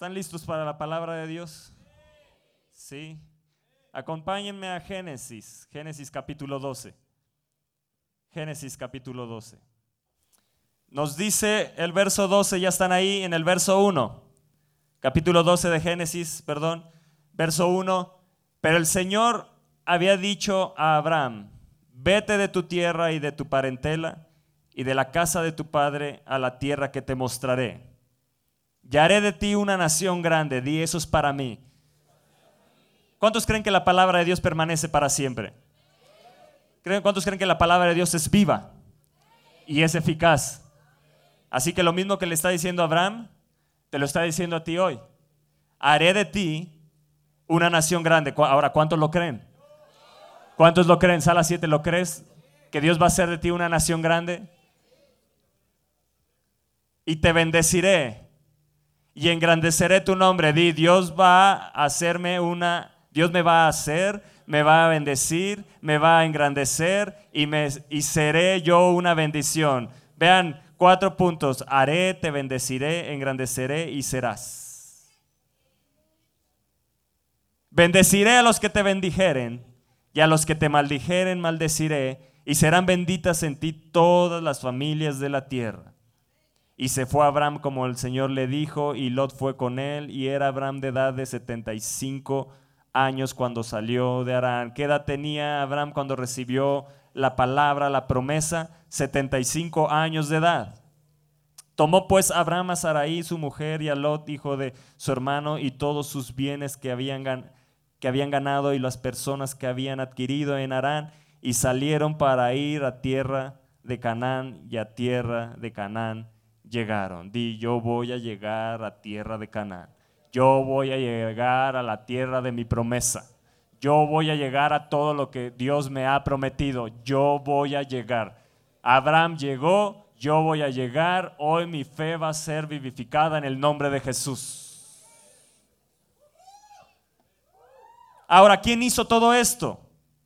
¿Están listos para la palabra de Dios? Sí. Acompáñenme a Génesis, Génesis capítulo 12. Génesis capítulo 12. Nos dice el verso 12, ya están ahí en el verso 1. Capítulo 12 de Génesis, perdón. Verso 1. Pero el Señor había dicho a Abraham, vete de tu tierra y de tu parentela y de la casa de tu padre a la tierra que te mostraré y haré de ti una nación grande. Di, eso es para mí. ¿Cuántos creen que la palabra de Dios permanece para siempre? ¿Cuántos creen que la palabra de Dios es viva y es eficaz? Así que lo mismo que le está diciendo Abraham, te lo está diciendo a ti hoy. Haré de ti una nación grande. Ahora, ¿cuántos lo creen? ¿Cuántos lo creen? Sala 7, ¿lo crees? Que Dios va a hacer de ti una nación grande. Y te bendeciré y engrandeceré tu nombre. Di, Dios va a hacerme una, Dios me va a hacer, me va a bendecir, me va a engrandecer y, me, y seré yo una bendición. Vean, cuatro puntos. Haré, te bendeciré, engrandeceré y serás. Bendeciré a los que te bendijeren y a los que te maldijeren maldeciré y serán benditas en ti todas las familias de la tierra. Y se fue Abraham como el Señor le dijo, y Lot fue con él, y era Abraham de edad de 75 años cuando salió de Arán. ¿Qué edad tenía Abraham cuando recibió la palabra, la promesa? 75 años de edad. Tomó pues Abraham a Sarai, su mujer, y a Lot, hijo de su hermano, y todos sus bienes que habían, que habían ganado y las personas que habían adquirido en Arán, y salieron para ir a tierra de Canaán y a tierra de Canaán llegaron. Di, yo voy a llegar a tierra de Canaán. Yo voy a llegar a la tierra de mi promesa. Yo voy a llegar a todo lo que Dios me ha prometido. Yo voy a llegar. Abraham llegó, yo voy a llegar. Hoy mi fe va a ser vivificada en el nombre de Jesús. Ahora, ¿quién hizo todo esto?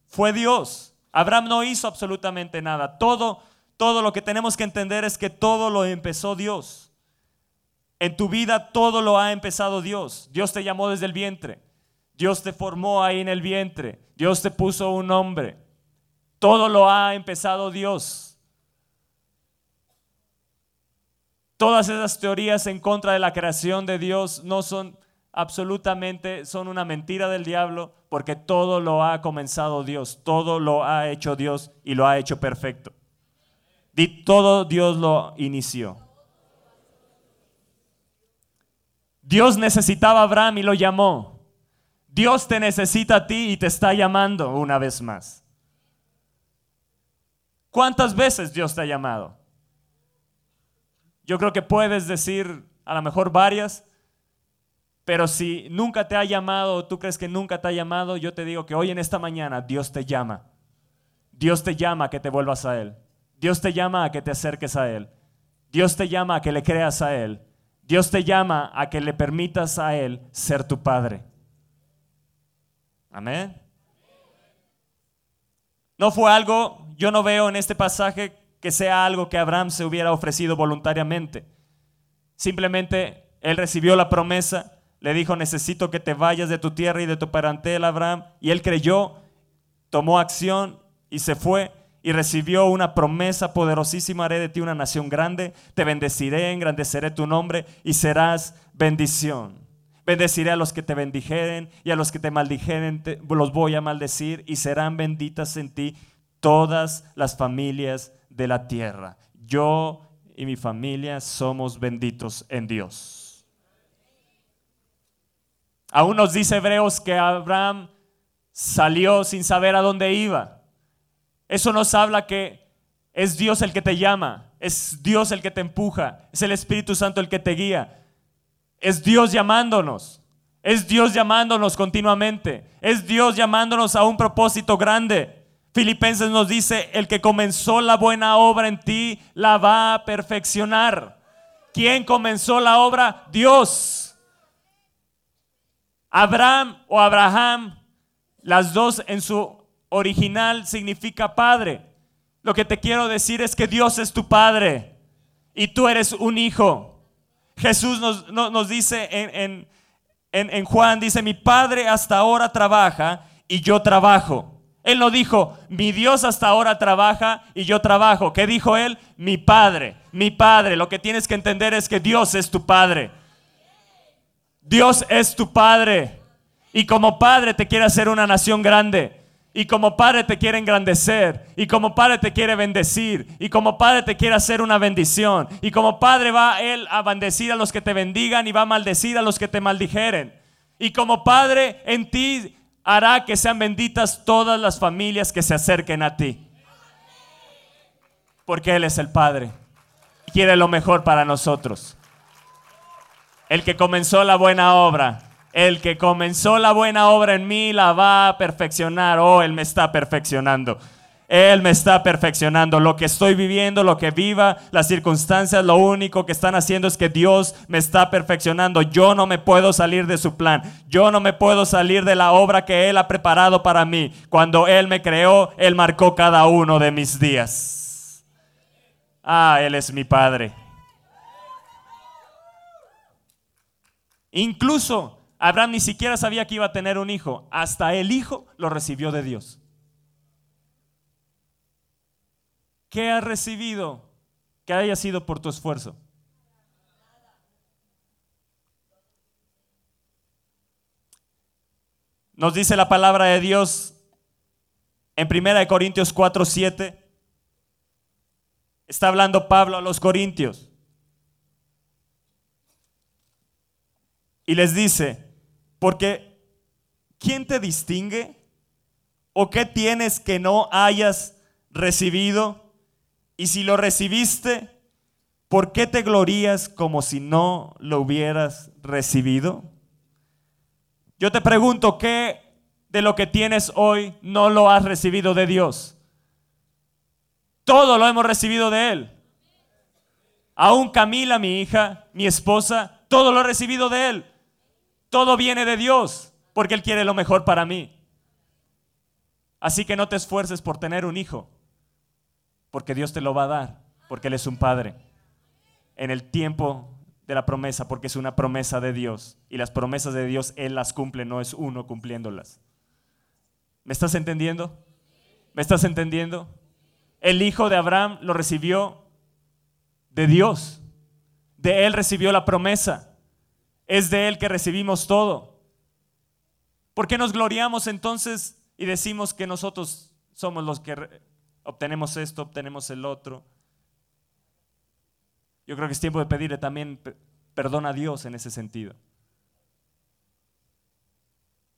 Fue Dios. Abraham no hizo absolutamente nada. Todo todo lo que tenemos que entender es que todo lo empezó Dios. En tu vida todo lo ha empezado Dios. Dios te llamó desde el vientre. Dios te formó ahí en el vientre. Dios te puso un nombre. Todo lo ha empezado Dios. Todas esas teorías en contra de la creación de Dios no son absolutamente, son una mentira del diablo porque todo lo ha comenzado Dios, todo lo ha hecho Dios y lo ha hecho perfecto todo Dios lo inició. Dios necesitaba a Abraham y lo llamó. Dios te necesita a ti y te está llamando una vez más. ¿Cuántas veces Dios te ha llamado? Yo creo que puedes decir a lo mejor varias, pero si nunca te ha llamado o tú crees que nunca te ha llamado, yo te digo que hoy en esta mañana Dios te llama. Dios te llama a que te vuelvas a Él. Dios te llama a que te acerques a Él. Dios te llama a que le creas a Él. Dios te llama a que le permitas a Él ser tu Padre. Amén. No fue algo, yo no veo en este pasaje que sea algo que Abraham se hubiera ofrecido voluntariamente. Simplemente él recibió la promesa, le dijo, necesito que te vayas de tu tierra y de tu parentela, Abraham. Y él creyó, tomó acción y se fue y recibió una promesa poderosísima, haré de ti una nación grande, te bendeciré, engrandeceré tu nombre y serás bendición. Bendeciré a los que te bendijeren y a los que te maldijeren los voy a maldecir y serán benditas en ti todas las familias de la tierra. Yo y mi familia somos benditos en Dios. Aún nos dice Hebreos que Abraham salió sin saber a dónde iba. Eso nos habla que es Dios el que te llama, es Dios el que te empuja, es el Espíritu Santo el que te guía, es Dios llamándonos, es Dios llamándonos continuamente, es Dios llamándonos a un propósito grande. Filipenses nos dice, el que comenzó la buena obra en ti, la va a perfeccionar. ¿Quién comenzó la obra? Dios. Abraham o Abraham, las dos en su original significa padre. Lo que te quiero decir es que Dios es tu padre y tú eres un hijo. Jesús nos, nos dice en, en, en Juan, dice, mi Padre hasta ahora trabaja y yo trabajo. Él no dijo, mi Dios hasta ahora trabaja y yo trabajo. ¿Qué dijo él? Mi Padre, mi Padre. Lo que tienes que entender es que Dios es tu Padre. Dios es tu Padre. Y como Padre te quiere hacer una nación grande. Y como Padre te quiere engrandecer. Y como Padre te quiere bendecir. Y como Padre te quiere hacer una bendición. Y como Padre va Él a bendecir a los que te bendigan y va a maldecir a los que te maldijeren. Y como Padre en ti hará que sean benditas todas las familias que se acerquen a ti. Porque Él es el Padre. Quiere lo mejor para nosotros. El que comenzó la buena obra, el que comenzó la buena obra en mí la va a perfeccionar. Oh, Él me está perfeccionando. Él me está perfeccionando. Lo que estoy viviendo, lo que viva, las circunstancias, lo único que están haciendo es que Dios me está perfeccionando. Yo no me puedo salir de su plan. Yo no me puedo salir de la obra que Él ha preparado para mí. Cuando Él me creó, Él marcó cada uno de mis días. Ah, Él es mi Padre. Incluso Abraham ni siquiera sabía que iba a tener un hijo. Hasta el hijo lo recibió de Dios. ¿Qué has recibido que haya sido por tu esfuerzo? Nos dice la palabra de Dios en 1 Corintios 4, 7. Está hablando Pablo a los Corintios. Y les dice, porque ¿quién te distingue? ¿O qué tienes que no hayas recibido? Y si lo recibiste, ¿por qué te glorías como si no lo hubieras recibido? Yo te pregunto, ¿qué de lo que tienes hoy no lo has recibido de Dios? Todo lo hemos recibido de Él. Aún Camila, mi hija, mi esposa, todo lo he recibido de Él. Todo viene de Dios, porque Él quiere lo mejor para mí. Así que no te esfuerces por tener un hijo porque Dios te lo va a dar, porque Él es un Padre. En el tiempo de la promesa, porque es una promesa de Dios. Y las promesas de Dios Él las cumple, no es uno cumpliéndolas. ¿Me estás entendiendo? ¿Me estás entendiendo? El hijo de Abraham lo recibió de Dios. De Él recibió la promesa. Es de Él que recibimos todo. ¿Por qué nos gloriamos entonces y decimos que nosotros somos los que obtenemos esto, obtenemos el otro. Yo creo que es tiempo de pedirle también perdón a Dios en ese sentido.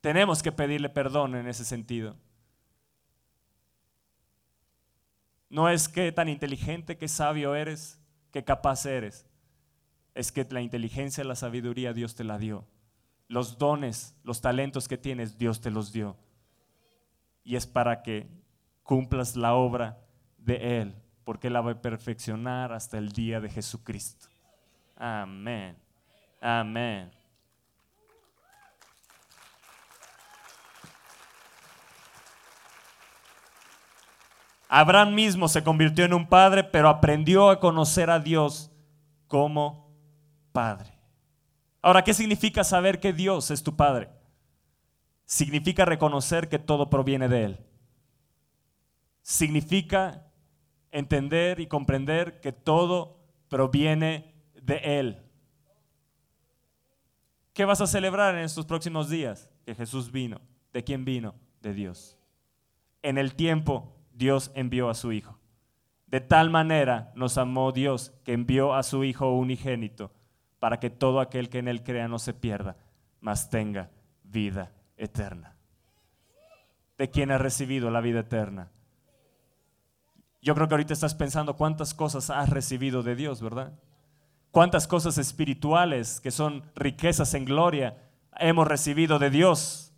Tenemos que pedirle perdón en ese sentido. No es que tan inteligente, que sabio eres, que capaz eres. Es que la inteligencia, la sabiduría Dios te la dio. Los dones, los talentos que tienes, Dios te los dio. Y es para que cumplas la obra de Él, porque la va a perfeccionar hasta el día de Jesucristo. Amén. Amén. Abraham mismo se convirtió en un padre, pero aprendió a conocer a Dios como padre. Ahora, ¿qué significa saber que Dios es tu padre? Significa reconocer que todo proviene de Él significa entender y comprender que todo proviene de Él. ¿Qué vas a celebrar en estos próximos días? Que Jesús vino. ¿De quién vino? De Dios. En el tiempo Dios envió a su Hijo. De tal manera nos amó Dios que envió a su Hijo unigénito para que todo aquel que en Él crea no se pierda, mas tenga vida eterna. ¿De quién ha recibido la vida eterna? Yo creo que ahorita estás pensando cuántas cosas has recibido de Dios, ¿verdad? Cuántas cosas espirituales que son riquezas en gloria hemos recibido de Dios.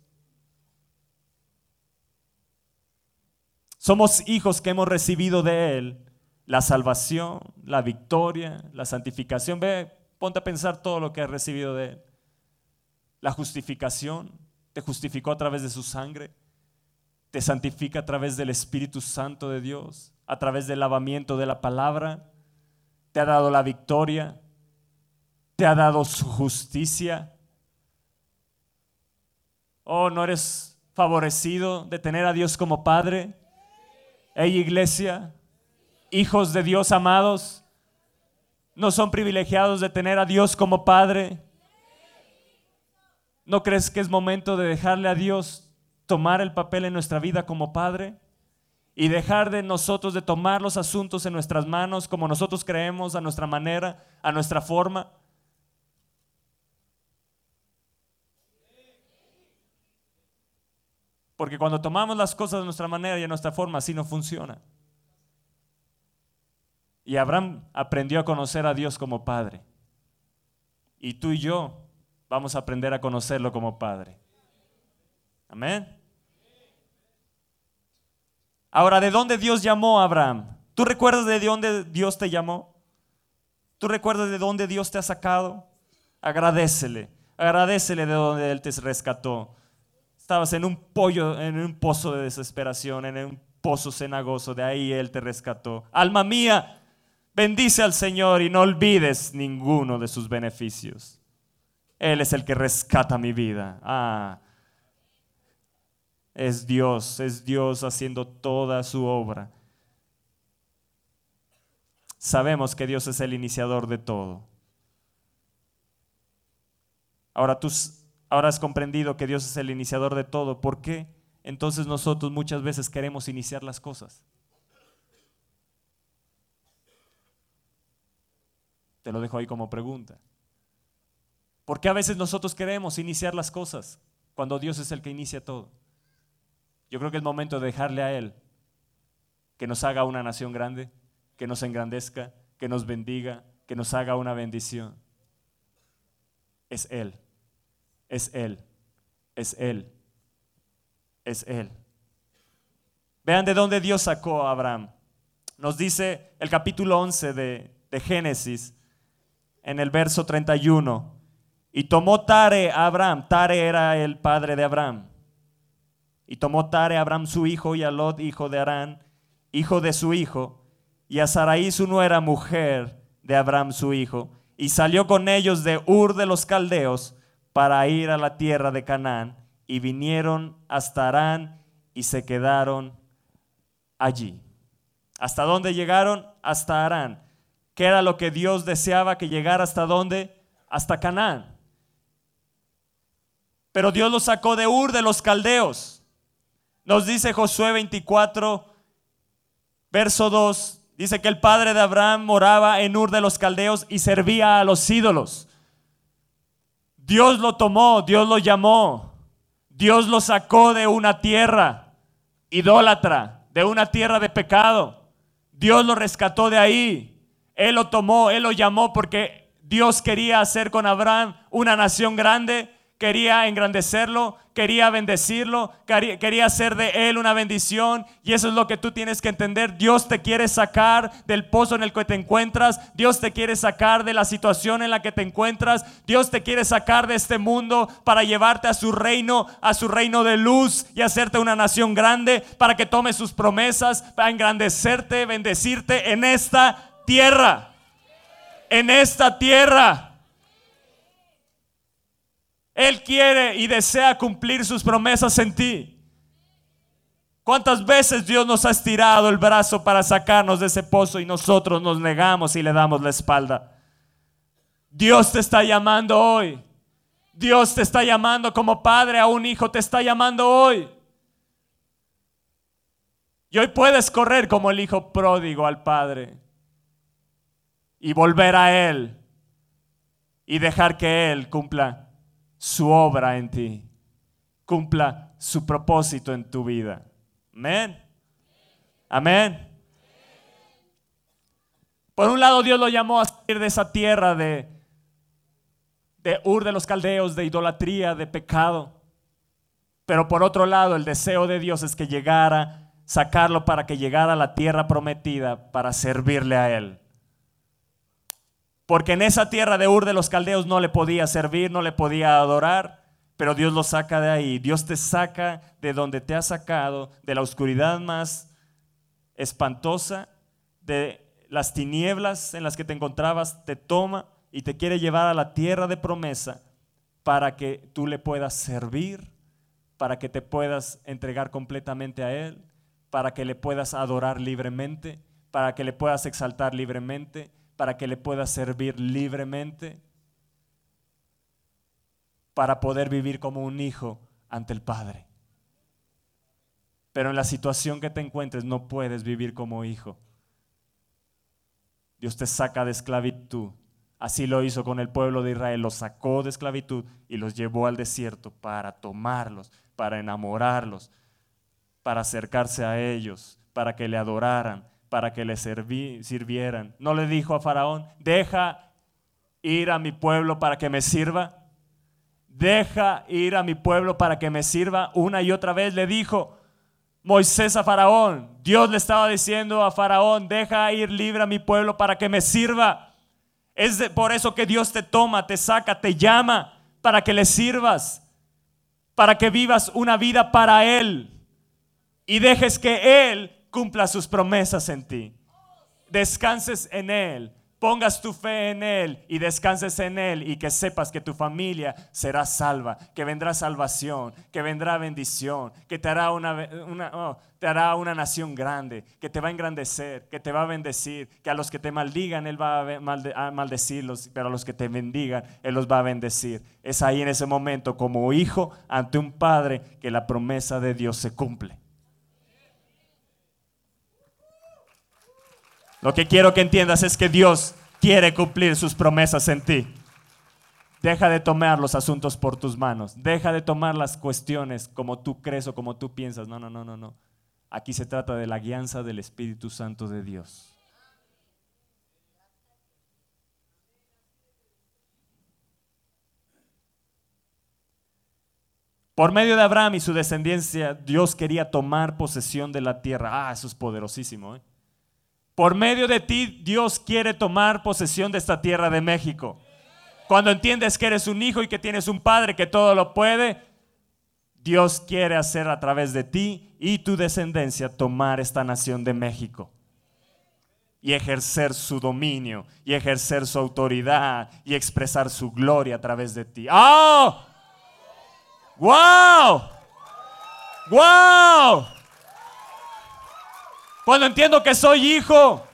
Somos hijos que hemos recibido de Él la salvación, la victoria, la santificación. Ve, ponte a pensar todo lo que has recibido de Él. La justificación, te justificó a través de su sangre, te santifica a través del Espíritu Santo de Dios a través del lavamiento de la palabra, te ha dado la victoria, te ha dado su justicia. Oh, no eres favorecido de tener a Dios como Padre. Hey iglesia, hijos de Dios amados, no son privilegiados de tener a Dios como Padre. ¿No crees que es momento de dejarle a Dios tomar el papel en nuestra vida como Padre? Y dejar de nosotros de tomar los asuntos en nuestras manos como nosotros creemos, a nuestra manera, a nuestra forma. Porque cuando tomamos las cosas de nuestra manera y a nuestra forma, así no funciona. Y Abraham aprendió a conocer a Dios como Padre. Y tú y yo vamos a aprender a conocerlo como Padre. Amén. Ahora, ¿de dónde Dios llamó a Abraham? ¿Tú recuerdas de dónde Dios te llamó? ¿Tú recuerdas de dónde Dios te ha sacado? Agradecele, agradecele de dónde Él te rescató. Estabas en un pollo, en un pozo de desesperación, en un pozo cenagoso, de ahí Él te rescató. Alma mía, bendice al Señor y no olvides ninguno de sus beneficios. Él es el que rescata mi vida. Ah, es Dios, es Dios haciendo toda su obra. Sabemos que Dios es el iniciador de todo. Ahora tú ahora has comprendido que Dios es el iniciador de todo. ¿Por qué? Entonces nosotros muchas veces queremos iniciar las cosas. Te lo dejo ahí como pregunta. ¿Por qué a veces nosotros queremos iniciar las cosas cuando Dios es el que inicia todo? Yo creo que es momento de dejarle a Él que nos haga una nación grande, que nos engrandezca, que nos bendiga, que nos haga una bendición. Es Él, es Él, es Él, es Él. Vean de dónde Dios sacó a Abraham. Nos dice el capítulo 11 de, de Génesis, en el verso 31. Y tomó Tare a Abraham. Tare era el padre de Abraham. Y tomó Tare a Abraham su hijo y a Lot, hijo de Arán, hijo de su hijo, y a Sarai su nuera mujer de Abraham su hijo, y salió con ellos de Ur de los Caldeos para ir a la tierra de Canaán, y vinieron hasta Arán y se quedaron allí. ¿Hasta dónde llegaron? Hasta Arán. ¿Qué era lo que Dios deseaba que llegara hasta dónde? Hasta Canaán. Pero Dios los sacó de Ur de los caldeos. Nos dice Josué 24, verso 2. Dice que el padre de Abraham moraba en Ur de los caldeos y servía a los ídolos. Dios lo tomó, Dios lo llamó. Dios lo sacó de una tierra idólatra, de una tierra de pecado. Dios lo rescató de ahí. Él lo tomó, Él lo llamó porque Dios quería hacer con Abraham una nación grande quería engrandecerlo, quería bendecirlo, quería hacer de él una bendición. Y eso es lo que tú tienes que entender. Dios te quiere sacar del pozo en el que te encuentras. Dios te quiere sacar de la situación en la que te encuentras. Dios te quiere sacar de este mundo para llevarte a su reino, a su reino de luz y hacerte una nación grande para que tomes sus promesas, para engrandecerte, bendecirte en esta tierra. En esta tierra. Él quiere y desea cumplir sus promesas en ti. ¿Cuántas veces Dios nos ha estirado el brazo para sacarnos de ese pozo y nosotros nos negamos y le damos la espalda? Dios te está llamando hoy. Dios te está llamando como padre a un hijo, te está llamando hoy. Y hoy puedes correr como el hijo pródigo al Padre y volver a Él y dejar que Él cumpla su obra en ti, cumpla su propósito en tu vida. Amén. Amén. Por un lado, Dios lo llamó a salir de esa tierra de, de Ur de los Caldeos, de idolatría, de pecado. Pero por otro lado, el deseo de Dios es que llegara, sacarlo para que llegara a la tierra prometida para servirle a Él. Porque en esa tierra de Ur de los Caldeos no le podía servir, no le podía adorar, pero Dios lo saca de ahí. Dios te saca de donde te ha sacado, de la oscuridad más espantosa, de las tinieblas en las que te encontrabas, te toma, y te quiere llevar a la tierra de promesa para que tú le puedas servir, para que te puedas entregar completamente a Él, para que le puedas adorar libremente, para que le puedas exaltar libremente, para que le puedas servir libremente, para poder vivir como un hijo ante el Padre. Pero en la situación que te encuentres no puedes vivir como hijo. Dios te saca de esclavitud. Así lo hizo con el pueblo de Israel. Los sacó de esclavitud y los llevó al desierto para tomarlos, para enamorarlos, para acercarse a ellos, para que le adoraran, para que le sirvieran. No le dijo a Faraón, deja ir a mi pueblo para que me sirva. Deja ir a mi pueblo para que me sirva. Una y otra vez le dijo Moisés a Faraón. Dios le estaba diciendo a Faraón, deja ir libre a mi pueblo para que me sirva. Es por eso que Dios te toma, te saca, te llama para que le sirvas, para que vivas una vida para Él y dejes que Él cumpla sus promesas en ti. Descanses en Él, pongas tu fe en Él y descanses en Él y que sepas que tu familia será salva, que vendrá salvación, que vendrá bendición, que te hará una, oh, te hará una nación grande, que te va a engrandecer, que te va a bendecir, que a los que te maldigan Él va a maldecirlos, pero a los que te bendigan Él los va a bendecir. Es ahí en ese momento como hijo ante un padre que la promesa de Dios se cumple. Lo que quiero que entiendas es que Dios quiere cumplir sus promesas en ti. Deja de tomar los asuntos por tus manos. Deja de tomar las cuestiones como tú crees o como tú piensas. No, no, no, no, no. Aquí se trata de la guianza del Espíritu Santo de Dios. Por medio de Abraham y su descendencia, Dios quería tomar posesión de la tierra. Ah, eso es poderosísimo. ¿eh? Por medio de ti, Dios quiere tomar posesión de esta tierra de México. Cuando entiendes que eres un hijo y que tienes un padre que todo lo puede, Dios quiere hacer a través de ti y tu descendencia tomar esta nación de México y ejercer su dominio y ejercer su autoridad y expresar su gloria a través de ti. ¡Oh! ¡Wow! ¡Wow! Cuando entiendo que soy hijo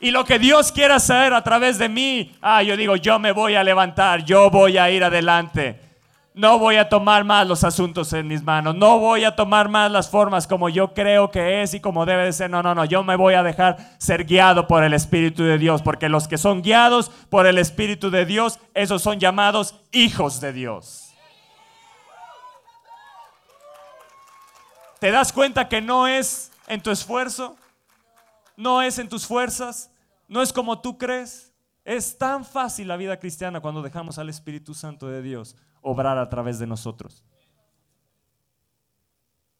y lo que Dios quiere hacer a través de mí, ah, yo digo, yo me voy a levantar, yo voy a ir adelante. No voy a tomar más los asuntos en mis manos. No voy a tomar más las formas como yo creo que es y como debe de ser. No, no, no. Yo me voy a dejar ser guiado por el Espíritu de Dios. Porque los que son guiados por el Espíritu de Dios, esos son llamados hijos de Dios. ¿Te das cuenta que no es en tu esfuerzo, no es en tus fuerzas, no es como tú crees. Es tan fácil la vida cristiana cuando dejamos al Espíritu Santo de Dios obrar a través de nosotros.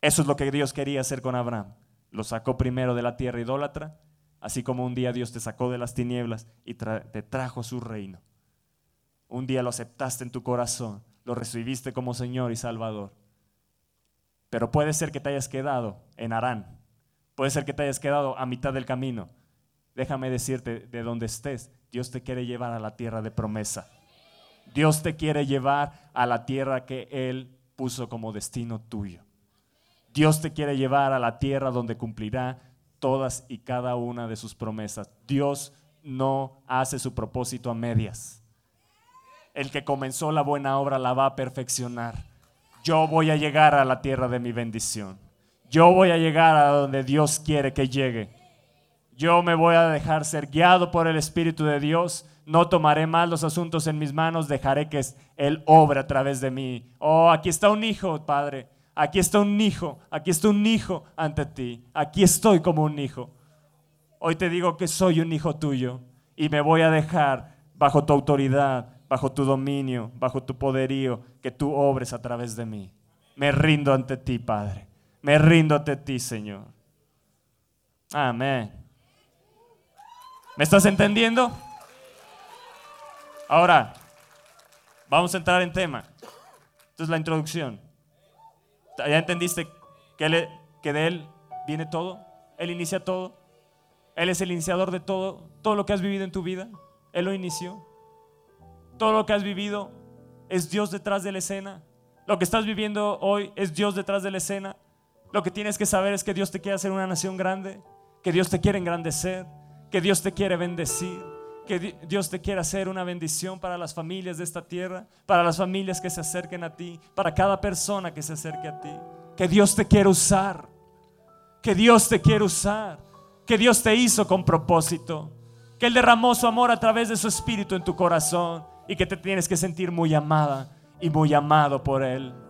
Eso es lo que Dios quería hacer con Abraham. Lo sacó primero de la tierra idólatra, así como un día Dios te sacó de las tinieblas y te trajo su reino. Un día lo aceptaste en tu corazón, lo recibiste como Señor y Salvador. Pero puede ser que te hayas quedado en Arán, Puede ser que te hayas quedado a mitad del camino. Déjame decirte, de donde estés, Dios te quiere llevar a la tierra de promesa. Dios te quiere llevar a la tierra que Él puso como destino tuyo. Dios te quiere llevar a la tierra donde cumplirá todas y cada una de sus promesas. Dios no hace su propósito a medias. El que comenzó la buena obra la va a perfeccionar. Yo voy a llegar a la tierra de mi bendición. Yo voy a llegar a donde Dios quiere que llegue. Yo me voy a dejar ser guiado por el Espíritu de Dios. No tomaré más los asuntos en mis manos, dejaré que Él obre a través de mí. Oh, aquí está un hijo, Padre. Aquí está un hijo. Aquí está un hijo ante ti. Aquí estoy como un hijo. Hoy te digo que soy un hijo tuyo y me voy a dejar bajo tu autoridad, bajo tu dominio, bajo tu poderío, que tú obres a través de mí. Me rindo ante ti, Padre. Me rindo ante ti, Señor. Amén. ¿Me estás entendiendo? Ahora, vamos a entrar en tema. Esta es la introducción. ¿Ya entendiste que, que de Él viene todo? Él inicia todo. Él es el iniciador de todo, todo lo que has vivido en tu vida. Él lo inició. Todo lo que has vivido es Dios detrás de la escena. Lo que estás viviendo hoy es Dios detrás de la escena. Lo que tienes que saber es que Dios te quiere hacer una nación grande, que Dios te quiere engrandecer, que Dios te quiere bendecir, que Dios te quiere hacer una bendición para las familias de esta tierra, para las familias que se acerquen a ti, para cada persona que se acerque a ti. Que Dios te quiere usar, que Dios te quiere usar, que Dios te hizo con propósito, que Él derramó su amor a través de su espíritu en tu corazón y que te tienes que sentir muy amada y muy amado por Él.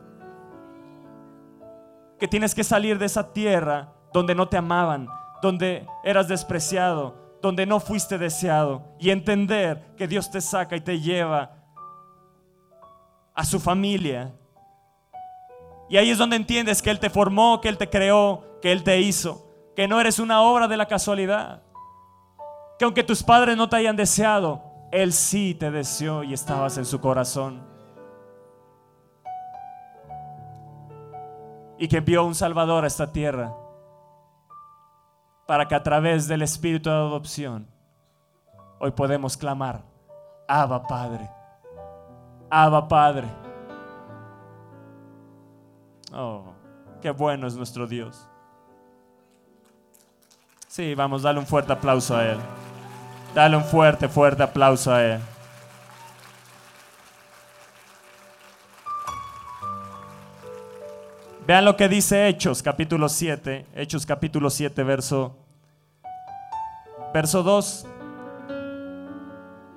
Que tienes que salir de esa tierra donde no te amaban, donde eras despreciado, donde no fuiste deseado y entender que Dios te saca y te lleva a su familia. Y ahí es donde entiendes que Él te formó, que Él te creó, que Él te hizo, que no eres una obra de la casualidad, que aunque tus padres no te hayan deseado, Él sí te deseó y estabas en su corazón. Y que envió un Salvador a esta tierra para que a través del espíritu de adopción hoy podemos clamar, Abba Padre, Abba Padre. Oh, qué bueno es nuestro Dios. Sí, vamos, dale un fuerte aplauso a Él. Dale un fuerte, fuerte aplauso a Él. Vean lo que dice Hechos capítulo 7, Hechos capítulo 7, verso, verso 2.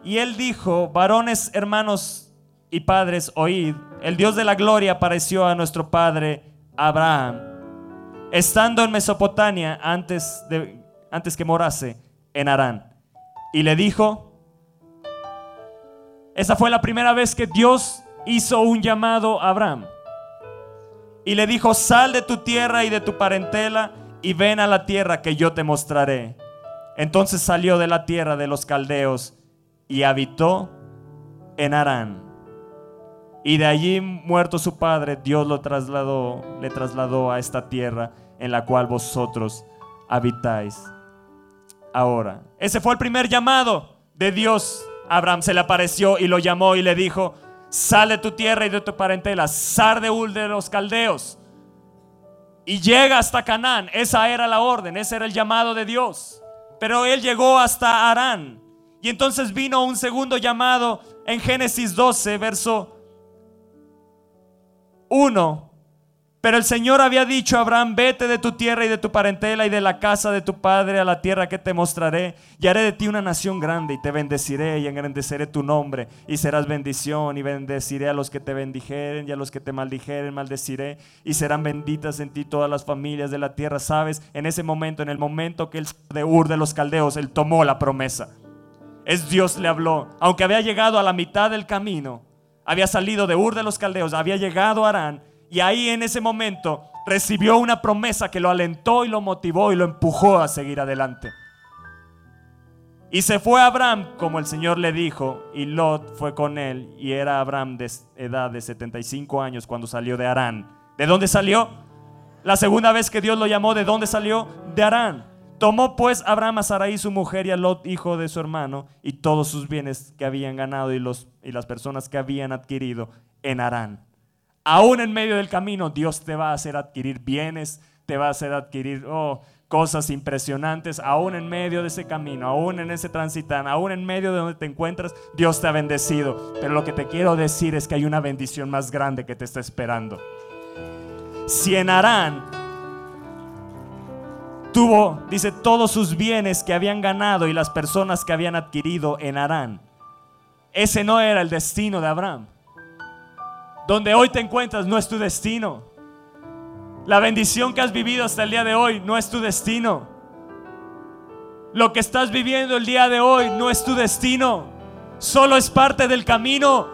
Y él dijo, varones, hermanos y padres, oíd, el Dios de la gloria apareció a nuestro padre Abraham, estando en Mesopotamia antes, de, antes que morase en Arán. Y le dijo, esa fue la primera vez que Dios hizo un llamado a Abraham y le dijo, sal de tu tierra y de tu parentela y ven a la tierra que yo te mostraré. Entonces salió de la tierra de los caldeos y habitó en Arán. Y de allí, muerto su padre, Dios lo trasladó, le trasladó a esta tierra en la cual vosotros habitáis ahora. Ese fue el primer llamado de Dios. Abraham se le apareció y lo llamó y le dijo, sale de tu tierra y de tu parentela, sar de de los caldeos y llega hasta Canaán. Esa era la orden, ese era el llamado de Dios. Pero él llegó hasta Arán. Y entonces vino un segundo llamado en Génesis 12, verso 1. Pero el Señor había dicho a Abraham, vete de tu tierra y de tu parentela y de la casa de tu padre a la tierra que te mostraré, y haré de ti una nación grande, y te bendeciré y engrandeceré tu nombre, y serás bendición, y bendeciré a los que te bendijeren, y a los que te maldijeren, maldeciré, y serán benditas en ti todas las familias de la tierra. Sabes, en ese momento, en el momento que el de Ur de los caldeos, él tomó la promesa. Es Dios le habló, aunque había llegado a la mitad del camino, había salido de Ur de los caldeos, había llegado a Arán, y ahí en ese momento recibió una promesa que lo alentó y lo motivó y lo empujó a seguir adelante. Y se fue Abraham como el Señor le dijo, y Lot fue con él, y era Abraham de edad de 75 años cuando salió de Arán. ¿De dónde salió? La segunda vez que Dios lo llamó, ¿de dónde salió? De Arán. Tomó pues Abraham a Sarai su mujer y a Lot hijo de su hermano y todos sus bienes que habían ganado y, los, y las personas que habían adquirido en Arán aún en medio del camino, Dios te va a hacer adquirir bienes, te va a hacer adquirir oh, cosas impresionantes, aún en medio de ese camino, aún en ese transitar, aún en medio de donde te encuentras, Dios te ha bendecido. Pero lo que te quiero decir es que hay una bendición más grande que te está esperando. Si en Arán tuvo, dice, todos sus bienes que habían ganado y las personas que habían adquirido en Arán, ese no era el destino de Abraham. Donde hoy te encuentras no es tu destino. La bendición que has vivido hasta el día de hoy no es tu destino. Lo que estás viviendo el día de hoy no es tu destino. Solo es parte del camino.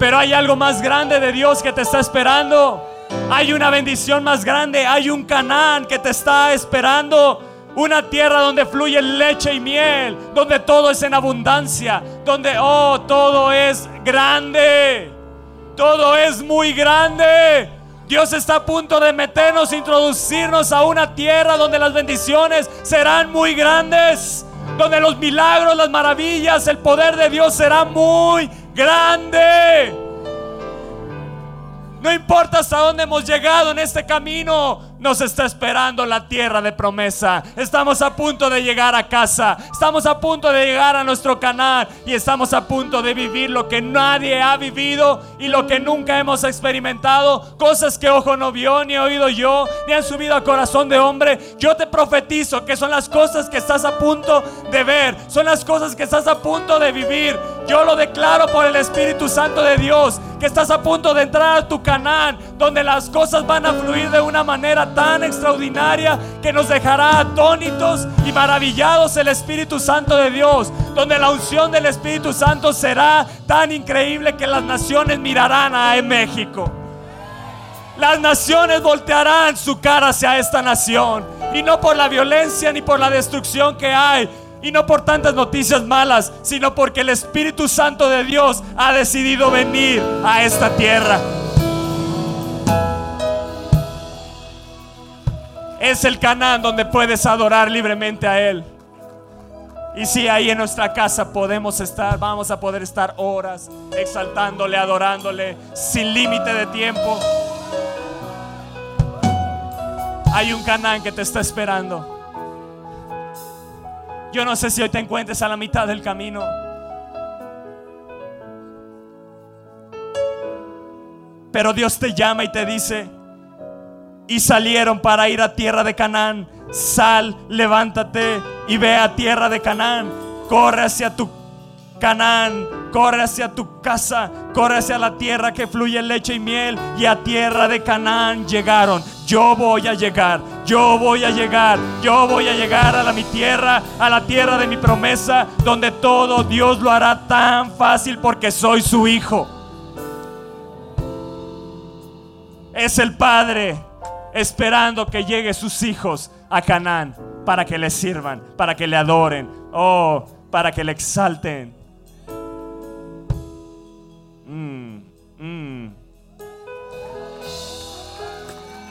Pero hay algo más grande de Dios que te está esperando. Hay una bendición más grande. Hay un Canaán que te está esperando. Una tierra donde fluye leche y miel. Donde todo es en abundancia. Donde, oh, todo es grande. Todo es muy grande. Dios está a punto de meternos, introducirnos a una tierra donde las bendiciones serán muy grandes. donde los milagros, las maravillas, el poder de Dios será muy grande. No importa hasta dónde hemos llegado en este camino, nos está esperando la tierra de promesa. Estamos a punto de llegar a casa. Estamos a punto de llegar a nuestro canal. Y estamos a punto de vivir lo que nadie ha vivido y lo que nunca hemos experimentado. Cosas que ojo no vio, ni oído yo, ni han subido a corazón de hombre. Yo te profetizo que son las cosas que estás a punto de ver. Son las cosas que estás a punto de vivir. Yo lo declaro por el Espíritu Santo de Dios. Que estás a punto de entrar a tu canal. Donde las cosas van a fluir de una manera tan extraordinaria que nos dejará atónitos y maravillados el Espíritu Santo de Dios, donde la unción del Espíritu Santo será tan increíble que las naciones mirarán a México. Las naciones voltearán su cara hacia esta nación. Y no por la violencia ni por la destrucción que hay. Y no por tantas noticias malas, sino porque el Espíritu Santo de Dios ha decidido venir a esta tierra. Es el Canaán donde puedes adorar libremente a Él. Y si ahí en nuestra casa podemos estar, vamos a poder estar horas exaltándole, adorándole, sin límite de tiempo. Hay un Canaán que te está esperando. Yo no sé si hoy te encuentres a la mitad del camino. Pero Dios te llama y te dice, y salieron para ir a tierra de Canaán. Sal, levántate y ve a tierra de Canaán. Corre hacia tu Canaán, corre hacia tu casa, corre hacia la tierra que fluye leche y miel. Y a tierra de Canaán llegaron. Yo voy a llegar, yo voy a llegar, yo voy a llegar a la, mi tierra, a la tierra de mi promesa, donde todo Dios lo hará tan fácil porque soy su hijo. Es el Padre esperando que lleguen sus hijos a Canaán para que le sirvan, para que le adoren, oh, para que le exalten. Mm, mm.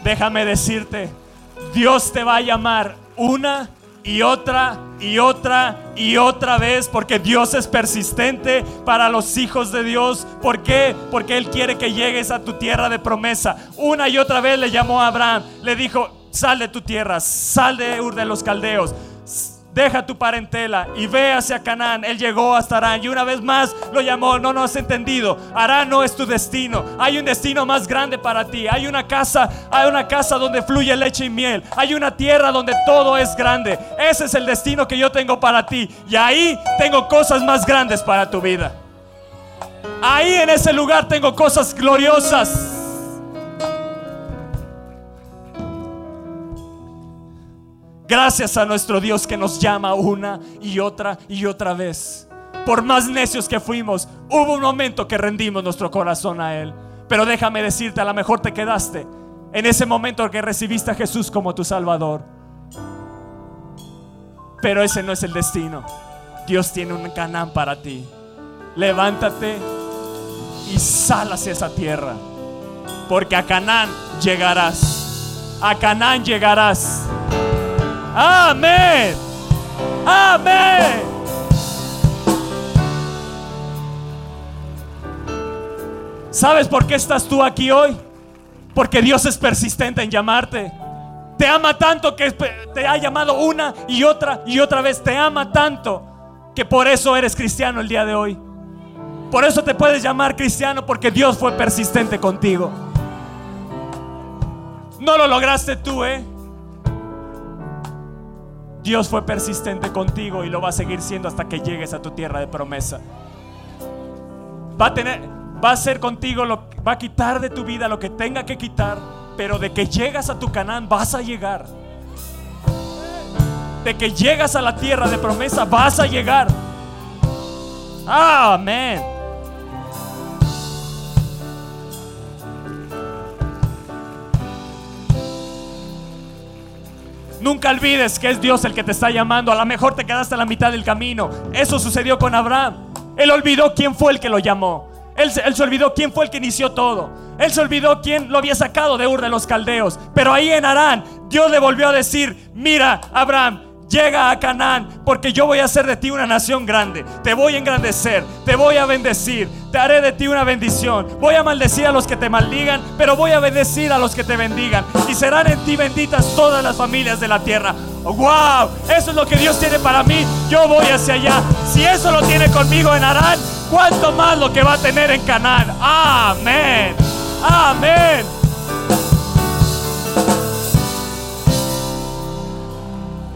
Déjame decirte, Dios te va a llamar una y otra y otra y otra vez porque Dios es persistente para los hijos de Dios. ¿Por qué? Porque Él quiere que llegues a tu tierra de promesa. Una y otra vez le llamó a Abraham, le dijo, sal de tu tierra, sal de Ur de los Caldeos deja tu parentela y ve hacia Canaán. Él llegó hasta Arán y una vez más lo llamó. No, no has entendido. Arán no es tu destino. Hay un destino más grande para ti. Hay una casa, hay una casa donde fluye leche y miel. Hay una tierra donde todo es grande. Ese es el destino que yo tengo para ti. Y ahí tengo cosas más grandes para tu vida. Ahí en ese lugar tengo cosas gloriosas. Gracias a nuestro Dios que nos llama una y otra y otra vez. Por más necios que fuimos, hubo un momento que rendimos nuestro corazón a Él. Pero déjame decirte, a lo mejor te quedaste en ese momento que recibiste a Jesús como tu Salvador. Pero ese no es el destino. Dios tiene un Canaán para ti. Levántate y sal hacia esa tierra. Porque a Canaán llegarás. A Canaán llegarás. Amén. Amén. ¿Sabes por qué estás tú aquí hoy? Porque Dios es persistente en llamarte. Te ama tanto que te ha llamado una y otra y otra vez. Te ama tanto que por eso eres cristiano el día de hoy. Por eso te puedes llamar cristiano porque Dios fue persistente contigo. No lo lograste tú, ¿eh? Dios fue persistente contigo y lo va a seguir siendo hasta que llegues a tu tierra de promesa. Va a tener, va a ser contigo, lo, va a quitar de tu vida lo que tenga que quitar, pero de que llegas a tu Canaán vas a llegar. De que llegas a la tierra de promesa vas a llegar. Amén. Nunca olvides que es Dios el que te está llamando. A lo mejor te quedaste a la mitad del camino. Eso sucedió con Abraham. Él olvidó quién fue el que lo llamó. Él, se olvidó quién fue el que inició todo. Él se olvidó quién lo había sacado de Ur de los Caldeos. Pero ahí en Arán, Dios le volvió a decir, mira, Abraham, llega a Canaán, porque yo voy a hacer de ti una nación grande. Te voy a engrandecer, te voy a bendecir, te haré de ti una bendición. Voy a maldecir a los que te maldigan, pero voy a bendecir a los que te bendigan. Y serán en ti benditas todas las familias de la tierra. ¡Wow! Eso es lo que Dios tiene para mí. Yo voy hacia allá. Si eso lo tiene conmigo en Arán, ¿cuánto más lo que va a tener en Canaán? Amén. Amén.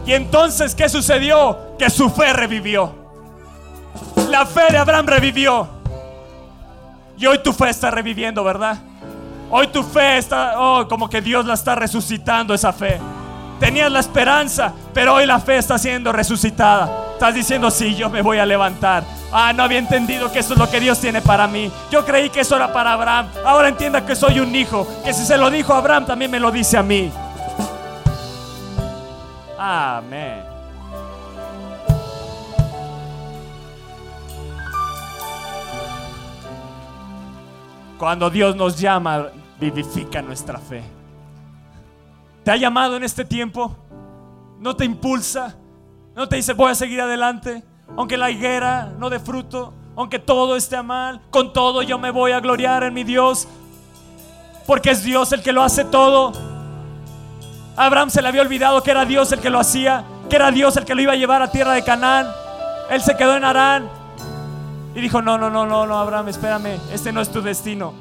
Y entonces, ¿qué sucedió? Que su fe revivió. La fe de Abraham revivió. Y hoy tu fe está reviviendo, ¿verdad? Hoy tu fe está, oh, como que Dios la está resucitando esa fe. Tenías la esperanza, pero hoy la fe está siendo resucitada. Estás diciendo, sí, yo me voy a levantar. Ah, no había entendido que eso es lo que Dios tiene para mí. Yo creí que eso era para Abraham. Ahora entienda que soy un hijo. Que si se lo dijo a Abraham, también me lo dice a mí. Amén. Cuando Dios nos llama, vivifica nuestra fe. ¿Te ha llamado en este tiempo? ¿No te impulsa? ¿No te dice voy a seguir adelante? Aunque la higuera no dé fruto, aunque todo esté mal, con todo yo me voy a gloriar en mi Dios, porque es Dios el que lo hace todo. Abraham se le había olvidado que era Dios el que lo hacía, que era Dios el que lo iba a llevar a tierra de Canaán. Él se quedó en Arán y dijo, no, no, no, no, no, Abraham, espérame, este no es tu destino.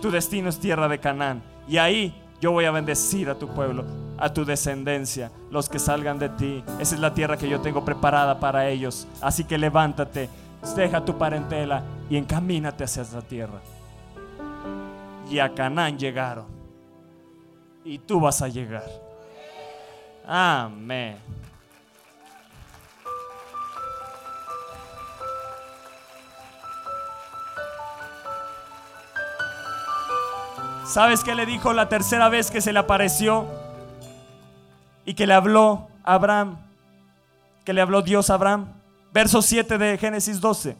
Tu destino es tierra de Canaán. Y ahí yo voy a bendecir a tu pueblo, a tu descendencia, los que salgan de ti. Esa es la tierra que yo tengo preparada para ellos. Así que levántate, deja tu parentela y encamínate hacia esa tierra. Y a Canaán llegaron. Y tú vas a llegar. Amén. ¿Sabes qué le dijo la tercera vez que se le apareció? Y que le habló Abraham. Que le habló Dios a Abraham. Verso 7 de Génesis 12.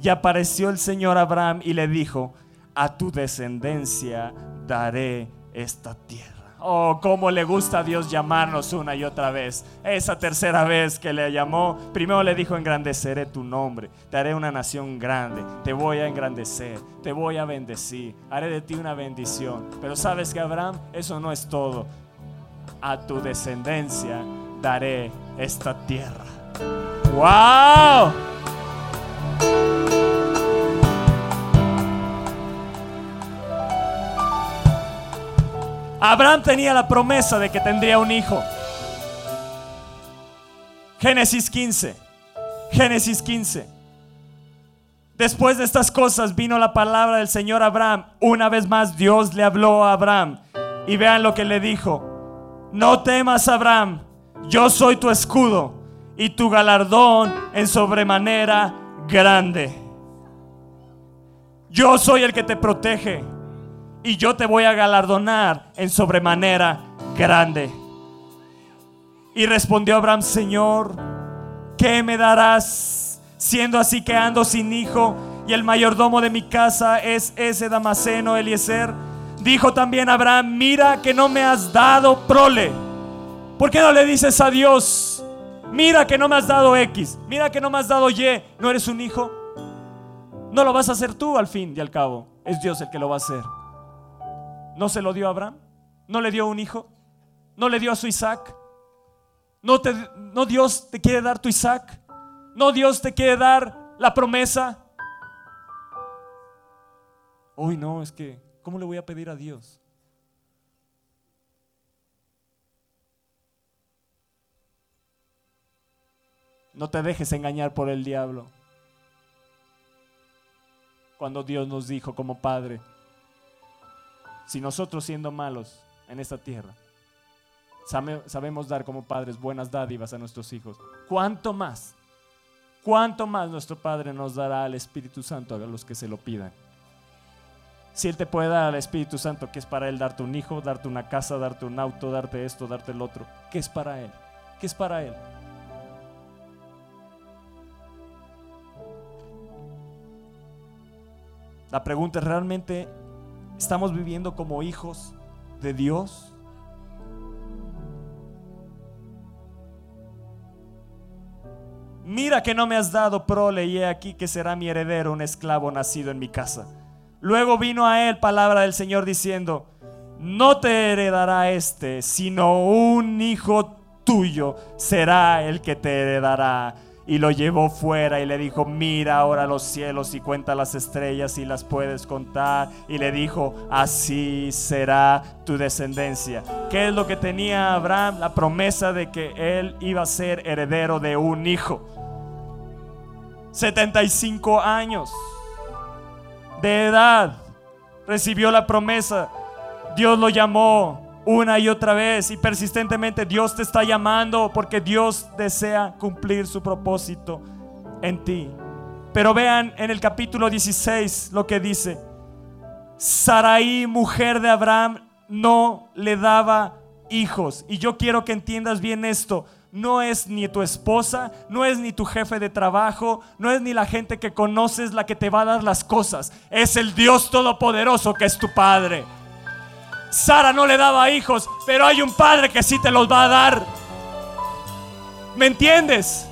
Y apareció el Señor Abraham y le dijo, a tu descendencia daré esta tierra. Oh, cómo le gusta a Dios llamarnos una y otra vez. Esa tercera vez que le llamó, primero le dijo, engrandeceré tu nombre, te haré una nación grande, te voy a engrandecer, te voy a bendecir, haré de ti una bendición. Pero sabes que Abraham, eso no es todo. A tu descendencia daré esta tierra. ¡Wow! Abraham tenía la promesa de que tendría un hijo. Génesis 15. Génesis 15. Después de estas cosas vino la palabra del Señor Abraham. Una vez más Dios le habló a Abraham. Y vean lo que le dijo. No temas, Abraham. Yo soy tu escudo y tu galardón en sobremanera grande. Yo soy el que te protege y yo te voy a galardonar en sobremanera grande. Y respondió Abraham, Señor, ¿qué me darás? Siendo así que ando sin hijo y el mayordomo de mi casa es ese Damaseno Eliezer. Dijo también Abraham, mira que no me has dado prole. ¿Por qué no le dices a Dios, mira que no me has dado X, mira que no me has dado Y, ¿no eres un hijo? No lo vas a hacer tú al fin y al cabo, es Dios el que lo va a hacer. ¿No se lo dio a Abraham? ¿No le dio un hijo? ¿No le dio a su Isaac? ¿No, te, ¿No Dios te quiere dar tu Isaac? ¿No Dios te quiere dar la promesa? Uy, no, es que, ¿cómo le voy a pedir a Dios? No te dejes engañar por el diablo. Cuando Dios nos dijo como Padre, si nosotros siendo malos en esta tierra sabemos dar como padres buenas dádivas a nuestros hijos, ¿cuánto más? ¿Cuánto más nuestro Padre nos dará al Espíritu Santo a los que se lo pidan? Si Él te puede dar al Espíritu Santo, ¿qué es para Él darte un hijo, darte una casa, darte un auto, darte esto, darte el otro? ¿Qué es para Él? ¿Qué es para Él? La pregunta es realmente ¿Estamos viviendo como hijos de Dios? Mira que no me has dado prole y he aquí que será mi heredero un esclavo nacido en mi casa. Luego vino a él palabra del Señor diciendo, no te heredará este, sino un hijo tuyo será el que te heredará. Y lo llevó fuera y le dijo, mira ahora los cielos y cuenta las estrellas y las puedes contar. Y le dijo, así será tu descendencia. ¿Qué es lo que tenía Abraham? La promesa de que él iba a ser heredero de un hijo. 75 años de edad recibió la promesa. Dios lo llamó una y otra vez y persistentemente Dios te está llamando porque Dios desea cumplir su propósito en ti. Pero vean en el capítulo 16 lo que dice. Saraí, mujer de Abraham, no le daba hijos. Y yo quiero que entiendas bien esto. No es ni tu esposa, no es ni tu jefe de trabajo, no es ni la gente que conoces la que te va a dar las cosas. Es el Dios Todopoderoso que es tu Padre. Sara no le daba hijos, pero hay un padre que sí te los va a dar. ¿Me entiendes?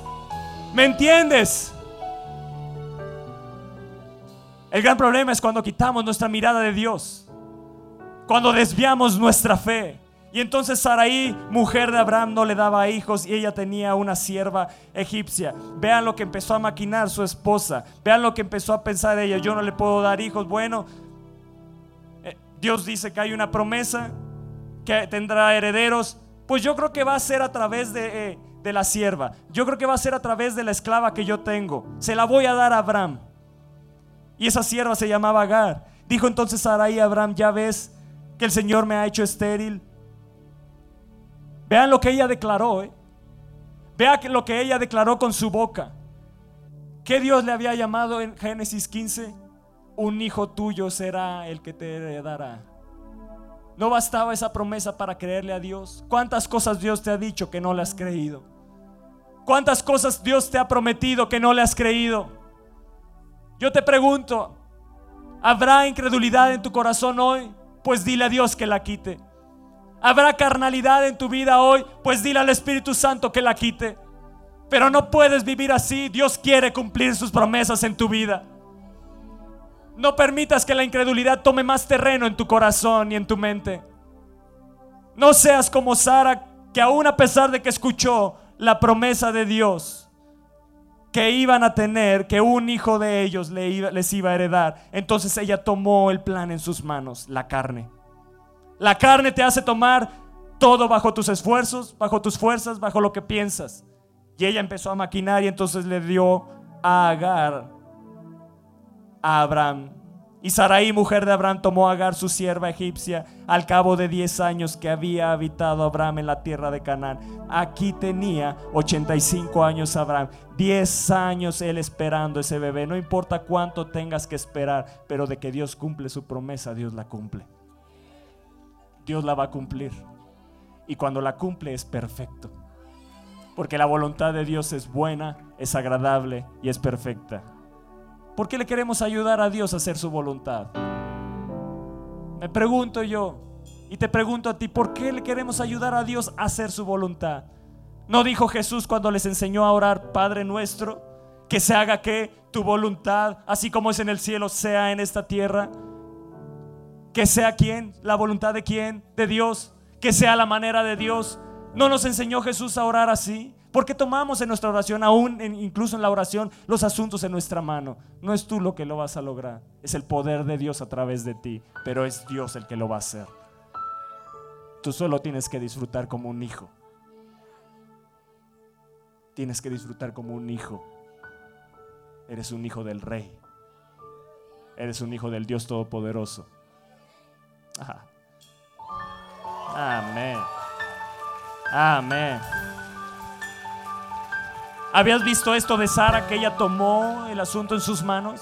¿Me entiendes? El gran problema es cuando quitamos nuestra mirada de Dios, cuando desviamos nuestra fe. Y entonces Saraí, mujer de Abraham, no le daba hijos y ella tenía una sierva egipcia. Vean lo que empezó a maquinar su esposa. Vean lo que empezó a pensar ella. Yo no le puedo dar hijos. Bueno, Dios dice que hay una promesa, que tendrá herederos, pues yo creo que va a ser a través de, eh, de la sierva. Yo creo que va a ser a través de la esclava que yo tengo. Se la voy a dar a Abraham. Y esa sierva se llamaba Agar. Dijo entonces Sarai a Abraham, ya ves que el Señor me ha hecho estéril. Vean lo que ella declaró. ¿eh? Vean lo que ella declaró con su boca. ¿Qué Dios le había llamado en Génesis 15? Un hijo tuyo será el que te heredará. ¿No bastaba esa promesa para creerle a Dios? ¿Cuántas cosas Dios te ha dicho que no le has creído? ¿Cuántas cosas Dios te ha prometido que no le has creído? Yo te pregunto, ¿habrá incredulidad en tu corazón hoy? Pues dile a Dios que la quite. ¿Habrá carnalidad en tu vida hoy? Pues dile al Espíritu Santo que la quite. Pero no puedes vivir así. Dios quiere cumplir sus promesas en tu vida. No permitas que la incredulidad tome más terreno en tu corazón y en tu mente. No seas como Sara, que aún a pesar de que escuchó la promesa de Dios, que iban a tener, que un hijo de ellos les iba a heredar, entonces ella tomó el plan en sus manos, la carne. La carne te hace tomar todo bajo tus esfuerzos, bajo tus fuerzas, bajo lo que piensas. Y ella empezó a maquinar y entonces le dio a Agar Abraham. Y Sarai, mujer de Abraham, tomó a Agar, su sierva egipcia, al cabo de 10 años que había habitado Abraham en la tierra de Canaán. Aquí tenía 85 años Abraham, 10 años él esperando ese bebé. No importa cuánto tengas que esperar, pero de que Dios cumple su promesa, Dios la cumple. Dios la va a cumplir. Y cuando la cumple es perfecto. Porque la voluntad de Dios es buena, es agradable y es perfecta. ¿Por qué le queremos ayudar a Dios a hacer su voluntad? Me pregunto yo y te pregunto a ti, ¿por qué le queremos ayudar a Dios a hacer su voluntad? ¿No dijo Jesús cuando les enseñó a orar, Padre nuestro, que se haga que tu voluntad, así como es en el cielo, sea en esta tierra? Que sea quién, la voluntad de quién, de Dios, que sea la manera de Dios. ¿No nos enseñó Jesús a orar así? Porque tomamos en nuestra oración, aún incluso en la oración, los asuntos en nuestra mano. No es tú lo que lo vas a lograr, es el poder de Dios a través de ti, pero es Dios el que lo va a hacer. Tú solo tienes que disfrutar como un hijo. Tienes que disfrutar como un hijo. Eres un hijo del rey. Eres un hijo del Dios Todopoderoso. Amén. Amén. ¿Habías visto esto de Sara que ella tomó el asunto en sus manos?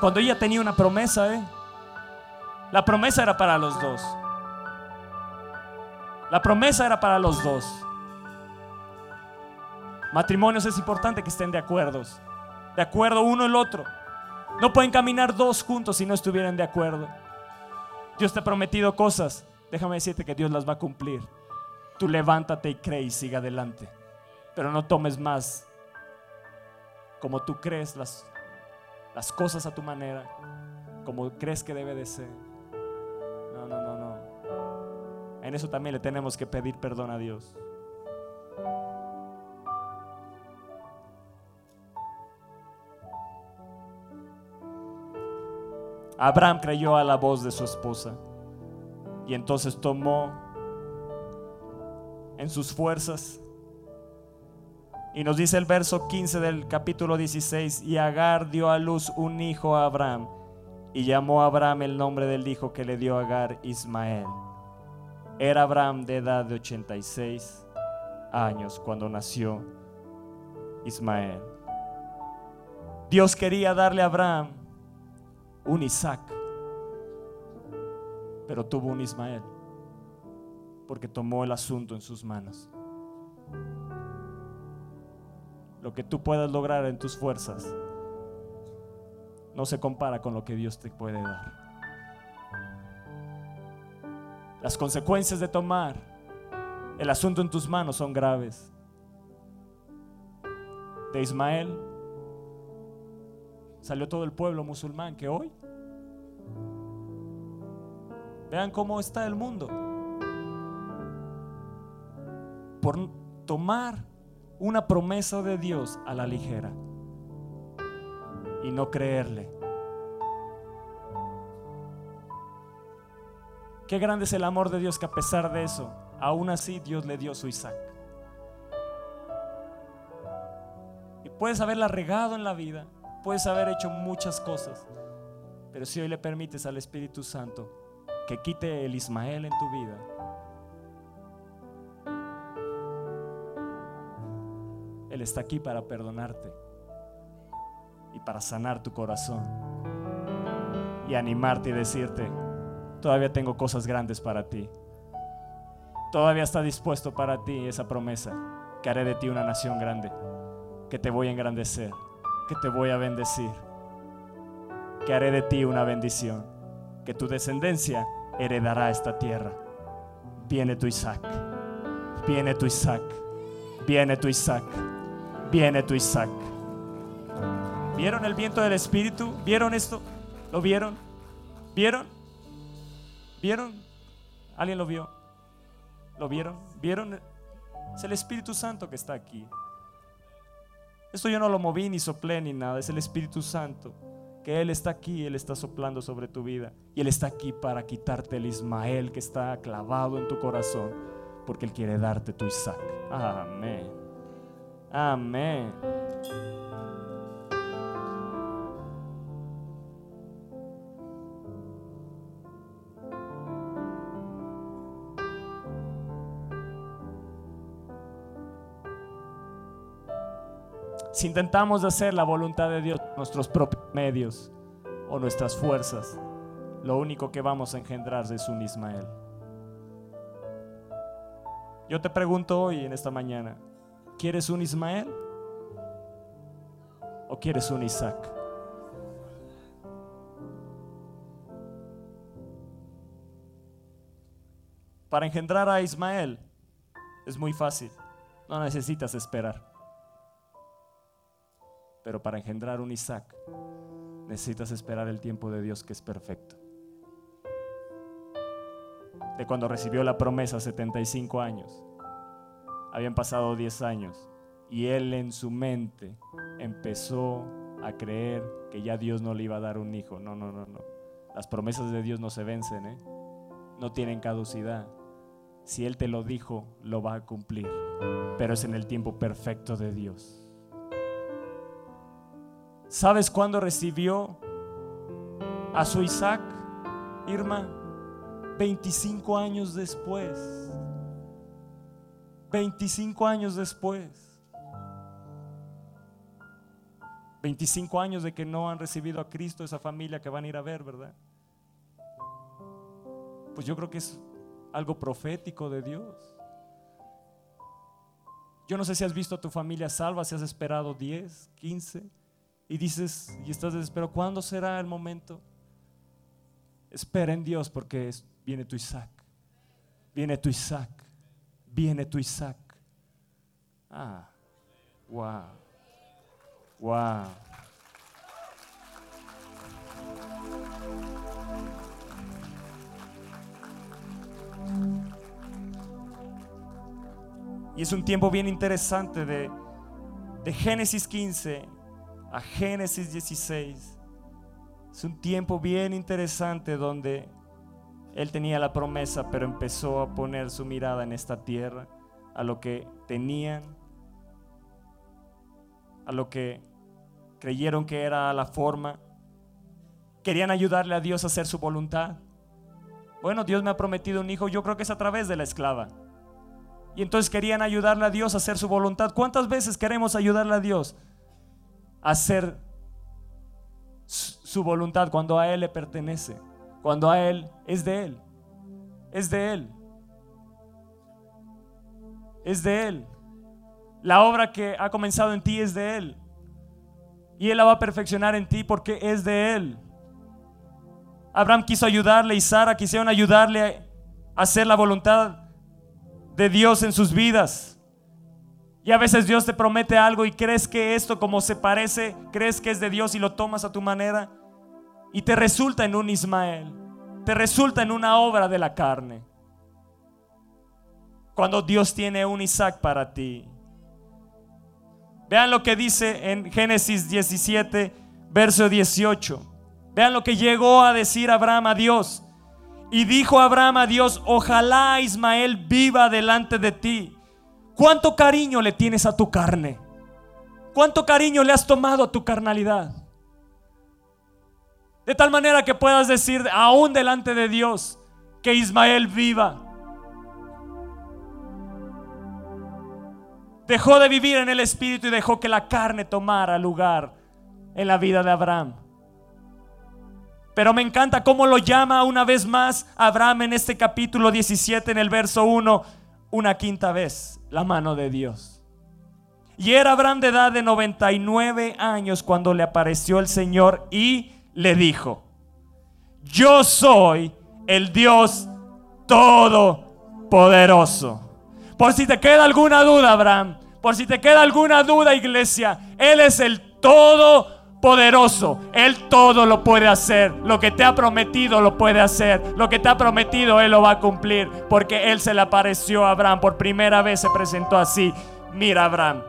Cuando ella tenía una promesa, ¿eh? La promesa era para los dos. La promesa era para los dos. Matrimonios es importante que estén de acuerdo. De acuerdo uno el otro. No pueden caminar dos juntos si no estuvieran de acuerdo. Dios te ha prometido cosas. Déjame decirte que Dios las va a cumplir. Tú levántate y cree y siga adelante pero no tomes más como tú crees las, las cosas a tu manera, como crees que debe de ser. No, no, no, no. En eso también le tenemos que pedir perdón a Dios. Abraham creyó a la voz de su esposa y entonces tomó en sus fuerzas y nos dice el verso 15 del capítulo 16, y Agar dio a luz un hijo a Abraham, y llamó a Abraham el nombre del hijo que le dio Agar Ismael. Era Abraham de edad de 86 años cuando nació Ismael. Dios quería darle a Abraham un Isaac, pero tuvo un Ismael, porque tomó el asunto en sus manos lo que tú puedas lograr en tus fuerzas no se compara con lo que Dios te puede dar. Las consecuencias de tomar el asunto en tus manos son graves. De Ismael salió todo el pueblo musulmán que hoy vean cómo está el mundo por tomar una promesa de Dios a la ligera y no creerle. Qué grande es el amor de Dios que a pesar de eso, aún así Dios le dio su Isaac. Y puedes haberla regado en la vida, puedes haber hecho muchas cosas, pero si hoy le permites al Espíritu Santo que quite el Ismael en tu vida, Él está aquí para perdonarte y para sanar tu corazón y animarte y decirte, todavía tengo cosas grandes para ti. Todavía está dispuesto para ti esa promesa, que haré de ti una nación grande, que te voy a engrandecer, que te voy a bendecir, que haré de ti una bendición, que tu descendencia heredará esta tierra. Viene tu Isaac, viene tu Isaac, viene tu Isaac viene tu Isaac. ¿Vieron el viento del Espíritu? ¿Vieron esto? ¿Lo vieron? ¿Vieron? ¿Vieron? ¿Alguien lo vio? ¿Lo vieron? ¿Vieron? Es el Espíritu Santo que está aquí. Esto yo no lo moví ni soplé ni nada, es el Espíritu Santo. Que Él está aquí, Él está soplando sobre tu vida. Y Él está aquí para quitarte el Ismael que está clavado en tu corazón, porque Él quiere darte tu Isaac. Amén. Amén. Si intentamos hacer la voluntad de Dios nuestros propios medios o nuestras fuerzas, lo único que vamos a engendrar es un Ismael. Yo te pregunto hoy en esta mañana, ¿Quieres un Ismael? ¿O quieres un Isaac? Para engendrar a Ismael es muy fácil, no necesitas esperar. Pero para engendrar un Isaac necesitas esperar el tiempo de Dios que es perfecto. De cuando recibió la promesa 75 años habían pasado 10 años y él en su mente empezó a creer que ya Dios no le iba a dar un hijo. No, no, no, no. Las promesas de Dios no se vencen, ¿eh? No tienen caducidad. Si Él te lo dijo, lo va a cumplir. Pero es en el tiempo perfecto de Dios. ¿Sabes cuándo recibió a su Isaac, Irma? 25 años después. 25 años después. 25 años de que no han recibido a Cristo, esa familia que van a ir a ver, ¿verdad? Pues yo creo que es algo profético de Dios. Yo no sé si has visto a tu familia salva, si has esperado 10, 15 y dices y estás desesperado, ¿cuándo será el momento? Espera en Dios porque viene tu Isaac. Viene tu Isaac viene tu Isaac. Ah, wow, Wow. Y es un tiempo bien interesante de, de Génesis 15 a Génesis 16. Es un tiempo bien interesante donde él tenía la promesa, pero empezó a poner su mirada en esta tierra, a lo que tenían, a lo que creyeron que era la forma. Querían ayudarle a Dios a hacer su voluntad. Bueno, Dios me ha prometido un hijo, yo creo que es a través de la esclava. Y entonces querían ayudarle a Dios a hacer su voluntad. ¿Cuántas veces queremos ayudarle a Dios a hacer su voluntad cuando a Él le pertenece? Cuando a Él es de Él. Es de Él. Es de Él. La obra que ha comenzado en ti es de Él. Y Él la va a perfeccionar en ti porque es de Él. Abraham quiso ayudarle y Sara quisieron ayudarle a hacer la voluntad de Dios en sus vidas. Y a veces Dios te promete algo y crees que esto como se parece, crees que es de Dios y lo tomas a tu manera y te resulta en un Ismael, te resulta en una obra de la carne. Cuando Dios tiene un Isaac para ti. Vean lo que dice en Génesis 17, verso 18. Vean lo que llegó a decir Abraham a Dios. Y dijo Abraham a Dios, ojalá Ismael viva delante de ti. ¿Cuánto cariño le tienes a tu carne? ¿Cuánto cariño le has tomado a tu carnalidad? De tal manera que puedas decir aún delante de Dios que Ismael viva. Dejó de vivir en el espíritu y dejó que la carne tomara lugar en la vida de Abraham. Pero me encanta cómo lo llama una vez más Abraham en este capítulo 17, en el verso 1, una quinta vez, la mano de Dios. Y era Abraham de edad de 99 años cuando le apareció el Señor y le dijo, yo soy el Dios todopoderoso. Por si te queda alguna duda, Abraham, por si te queda alguna duda, iglesia, Él es el todo poderoso. Él todo lo puede hacer. Lo que te ha prometido lo puede hacer. Lo que te ha prometido Él lo va a cumplir. Porque Él se le apareció a Abraham. Por primera vez se presentó así. Mira Abraham,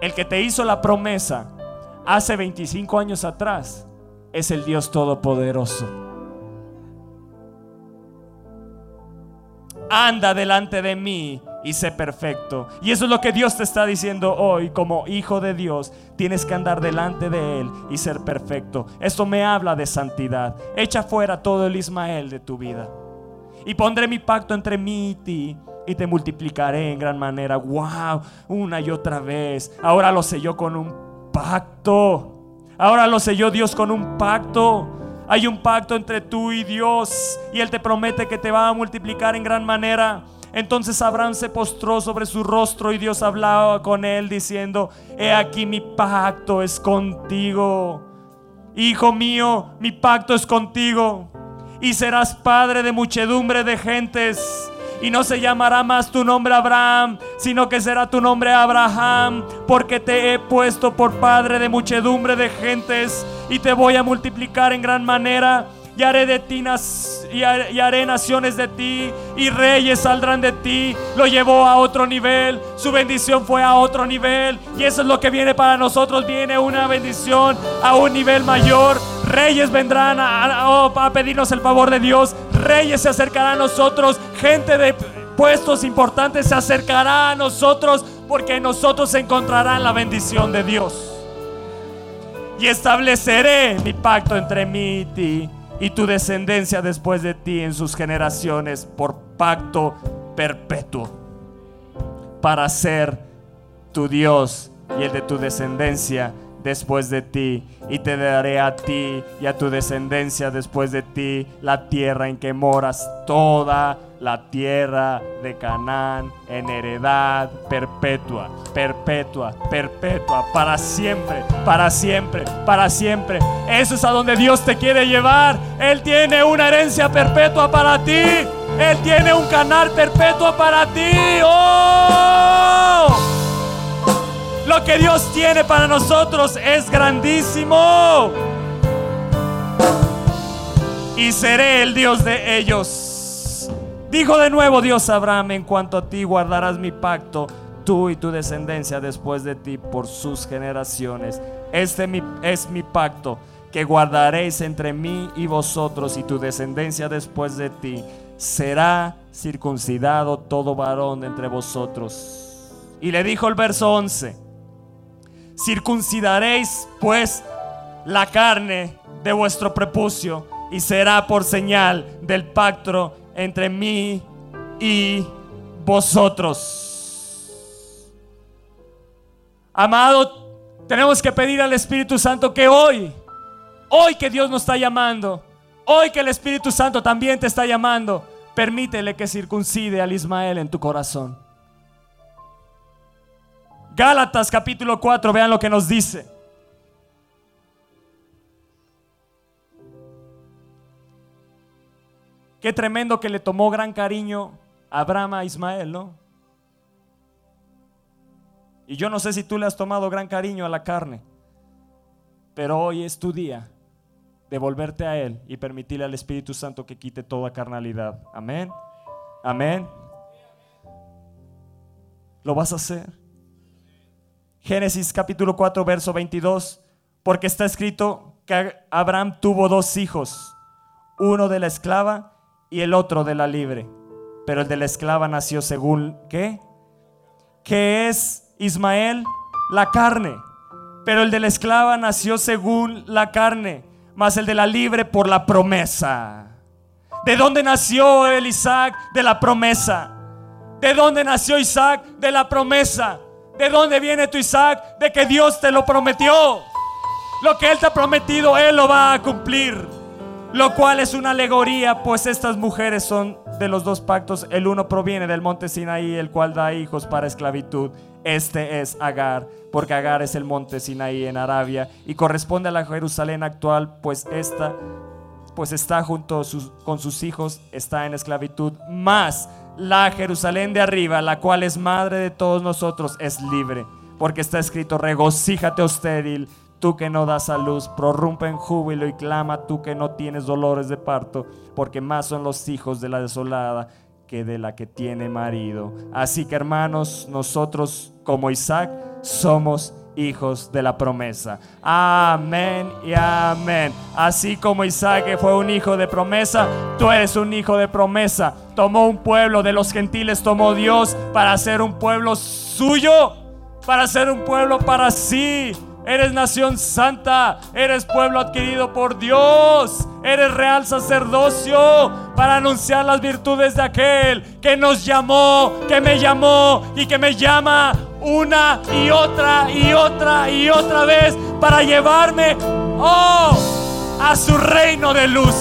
el que te hizo la promesa hace 25 años atrás es el Dios Todopoderoso. Anda delante de mí y sé perfecto. Y eso es lo que Dios te está diciendo hoy como hijo de Dios. Tienes que andar delante de Él y ser perfecto. Esto me habla de santidad. Echa fuera todo el Ismael de tu vida. Y pondré mi pacto entre mí y ti. Y te multiplicaré en gran manera. Wow, una y otra vez. Ahora lo selló con un pacto. Ahora lo selló Dios con un pacto. Hay un pacto entre tú y Dios. Y Él te promete que te va a multiplicar en gran manera. Entonces Abraham se postró sobre su rostro y Dios hablaba con él diciendo, he aquí mi pacto es contigo. Hijo mío, mi pacto es contigo. Y serás padre de muchedumbre de gentes. Y no se llamará más tu nombre Abraham, sino que será tu nombre Abraham, porque te he puesto por padre de muchedumbre de gentes y te voy a multiplicar en gran manera y haré de ti y haré naciones de ti y reyes saldrán de ti. Lo llevó a otro nivel, su bendición fue a otro nivel y eso es lo que viene para nosotros. Viene una bendición a un nivel mayor. Reyes vendrán a, oh, pedirnos el favor de Dios. Reyes se acercarán a nosotros. Gente de puestos importantes se acercará a nosotros porque nosotros se encontrará la bendición de Dios. Y estableceré mi pacto entre mí y ti y tu descendencia después de ti en sus generaciones por pacto perpetuo para ser tu Dios y el de tu descendencia después de ti, y te daré a ti y a tu descendencia después de ti la tierra en que moras, toda la tierra de Canaán en heredad perpetua, perpetua, perpetua, para siempre, para siempre, para siempre. Eso es a donde Dios te quiere llevar. Él tiene una herencia perpetua para ti. Él tiene un canal perpetuo para ti. ¡Oh! Lo que Dios tiene para nosotros es grandísimo. Y seré el Dios de ellos. Dijo de nuevo Dios a Abraham, en cuanto a ti guardarás mi pacto, tú y tu descendencia después de ti por sus generaciones. Este es mi pacto que guardaréis entre mí y vosotros y tu descendencia después de ti. Será circuncidado todo varón entre vosotros. Y le dijo el verso 11, circuncidaréis pues la carne de vuestro prepucio y será por señal del pacto entre mí y vosotros. Amado, tenemos que pedir al Espíritu Santo que hoy Hoy que Dios nos está llamando, hoy que el Espíritu Santo también te está llamando, permítele que circuncide al Ismael en tu corazón. Gálatas capítulo 4, vean lo que nos dice. Qué tremendo que le tomó gran cariño a Abraham a Ismael, ¿no? Y yo no sé si tú le has tomado gran cariño a la carne, pero hoy es tu día devolverte a Él y permitirle al Espíritu Santo que quite toda carnalidad. Amén. Amén. ¿Lo vas a hacer? Génesis capítulo 4, verso 22. Porque está escrito que Abraham tuvo dos hijos, uno de la esclava y el otro de la libre. Pero el de la esclava nació según, ¿qué? Que es Ismael la carne. Pero el de la esclava nació según la carne más el de la libre por la promesa. ¿De dónde nació el Isaac? De la promesa. ¿De dónde nació Isaac? De la promesa. ¿De dónde viene tu Isaac? De que Dios te lo prometió. Lo que Él te ha prometido, Él lo va a cumplir. Lo cual es una alegoría, pues estas mujeres son de los dos pactos. El uno proviene del monte Sinaí, el cual da hijos para esclavitud. Este es Agar, porque Agar es el monte Sinaí en Arabia y corresponde a la Jerusalén actual, pues esta pues está junto con sus hijos, está en esclavitud, más la Jerusalén de arriba, la cual es madre de todos nosotros, es libre, porque está escrito, regocíjate, estéril, tú que no das a luz, prorrumpe en júbilo y clama tú que no tienes dolores de parto, porque más son los hijos de la desolada que de la que tiene marido. Así que hermanos, nosotros como Isaac somos hijos de la promesa. Amén y amén. Así como Isaac fue un hijo de promesa, tú eres un hijo de promesa. Tomó un pueblo de los gentiles, tomó Dios para ser un pueblo suyo, para ser un pueblo para sí. Eres nación santa, eres pueblo adquirido por Dios, eres real sacerdocio para anunciar las virtudes de aquel que nos llamó, que me llamó y que me llama una y otra y otra y otra vez para llevarme, oh, a su reino de luz.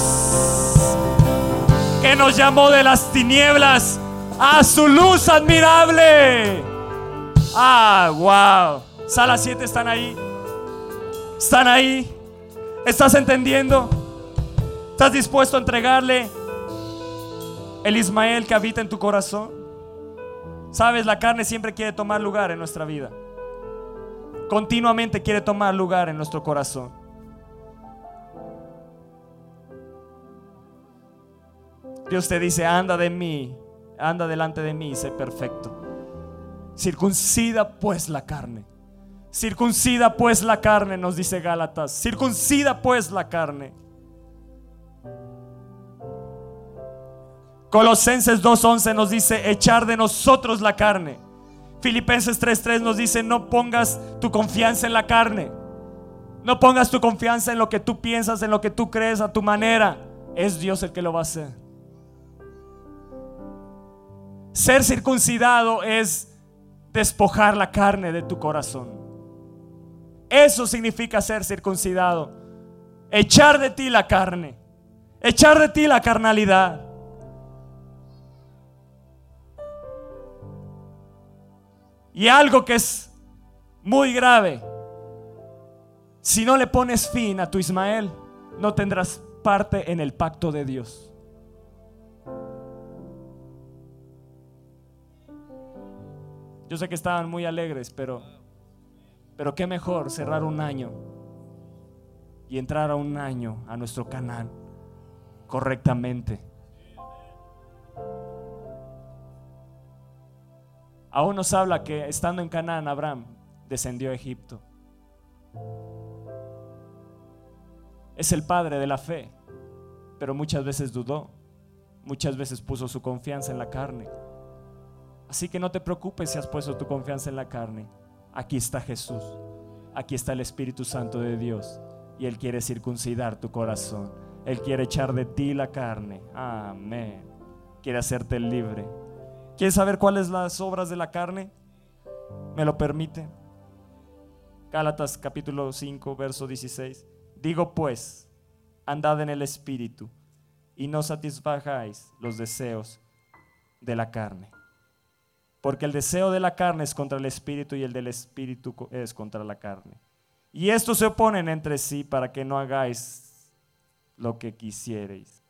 Que nos llamó de las tinieblas a su luz admirable. Ah, wow. Sala 7 están ahí. ¿Están ahí? ¿Estás entendiendo? ¿Estás dispuesto a entregarle el Ismael que habita en tu corazón? Sabes, la carne siempre quiere tomar lugar en nuestra vida. Continuamente quiere tomar lugar en nuestro corazón. Dios te dice, anda de mí, anda delante de mí sé perfecto. Circuncida pues la carne Circuncida pues la carne, nos dice Gálatas. Circuncida pues la carne. Colosenses 2.11 nos dice echar de nosotros la carne. Filipenses 3.3 nos dice no pongas tu confianza en la carne. No pongas tu confianza en lo que tú piensas, en lo que tú crees a tu manera. Es Dios el que lo va a hacer. Ser circuncidado es despojar la carne de tu corazón. Eso significa ser circuncidado. Echar de ti la carne. Echar de ti la carnalidad. Y algo que es muy grave. Si no le pones fin a tu Ismael, no tendrás parte en el pacto de Dios. Yo sé que estaban muy alegres, pero Pero qué mejor cerrar un año y entrar a un año a nuestro Canaán correctamente. Aún nos habla que estando en Canaán, Abraham descendió a Egipto. Es el padre de la fe, pero muchas veces dudó, muchas veces puso su confianza en la carne. Así que no te preocupes si has puesto tu confianza en la carne. Aquí está Jesús, aquí está el Espíritu Santo de Dios y Él quiere circuncidar tu corazón. Él quiere echar de ti la carne. Amén. Quiere hacerte libre. ¿Quieres saber cuáles las obras de la carne? ¿Me lo permite? Gálatas capítulo 5, verso 16. Digo pues, andad en el Espíritu y no satisfagáis los deseos de la carne. Porque el deseo de la carne es contra el Espíritu y el del Espíritu es contra la carne. Y estos se oponen entre sí para que no hagáis lo que quisierais.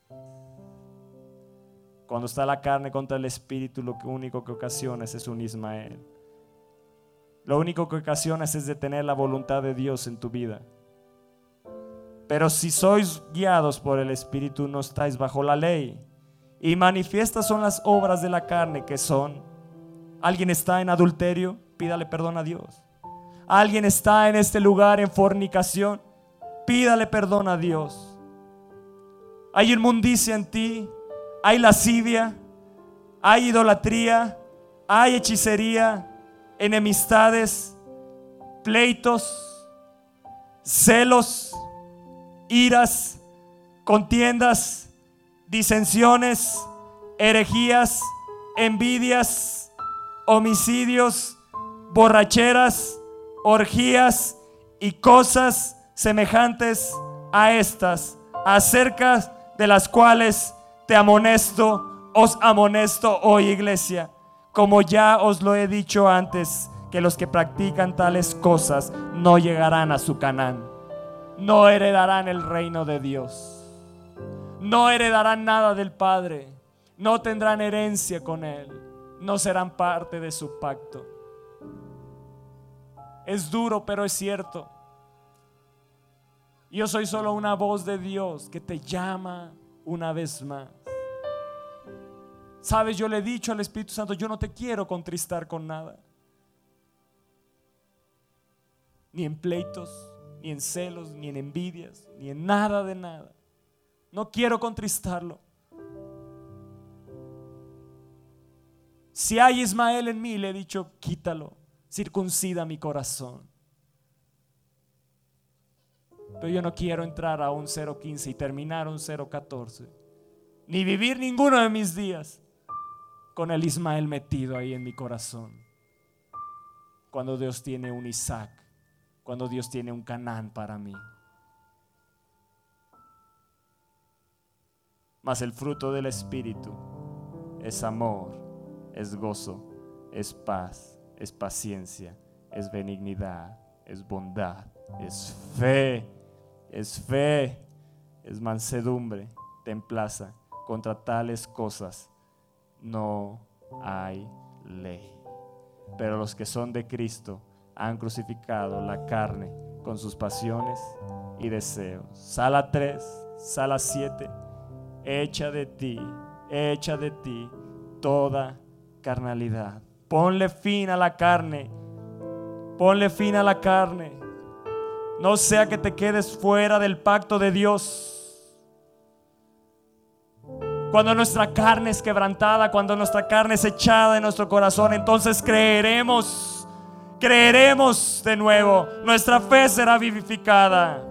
Cuando está la carne contra el espíritu, lo único que ocasiona es un Ismael. Lo único que ocasiona es detener la voluntad de Dios en tu vida. Pero si sois guiados por el Espíritu, no estáis bajo la ley. Y manifiestas son las obras de la carne que son. ¿Alguien está en adulterio? Pídale perdón a Dios. ¿Alguien está en este lugar en fornicación? Pídale perdón a Dios. Hay inmundicia en ti, hay lascivia, hay idolatría, hay hechicería, enemistades, pleitos, celos, iras, contiendas, disensiones, herejías, envidias, homicidios, borracheras, orgías y cosas semejantes a estas, acerca de las cuales te amonesto, os amonesto hoy iglesia, como ya os lo he dicho antes, que los que practican tales cosas no llegarán a su Canaán, no heredarán el reino de Dios, no heredarán nada del Padre, no tendrán herencia con Él, no serán parte de su pacto. Es duro, pero es cierto. Yo soy solo una voz de Dios que te llama una vez más. Sabes, yo le he dicho al Espíritu Santo, yo no te quiero contristar con nada. Ni en pleitos, ni en celos, ni en envidias, ni en nada de nada. No quiero contristarlo. Si hay Ismael en mí, le he dicho, quítalo, circuncida mi corazón. Pero yo no quiero entrar a un 0.15 y terminar un 0.14. Ni vivir ninguno de mis días con el Ismael metido ahí en mi corazón. Cuando Dios tiene un Isaac, cuando Dios tiene un Canaán para mí. Mas el fruto del Espíritu es amor, es gozo, es paz, es paciencia, es benignidad, es bondad, es fe, es fe, es mansedumbre, templaza. Contra tales cosas no hay ley. Pero los que son de Cristo han crucificado la carne con sus pasiones y deseos. Sala 3, sala 7, echa de ti, echa de ti toda carnalidad. Ponle fin a la carne, ponle fin a la carne. No sea que te quedes fuera del pacto de Dios cuando nuestra carne es quebrantada, cuando nuestra carne es echada en nuestro corazón, entonces creeremos, creeremos de nuevo. Nuestra fe será vivificada.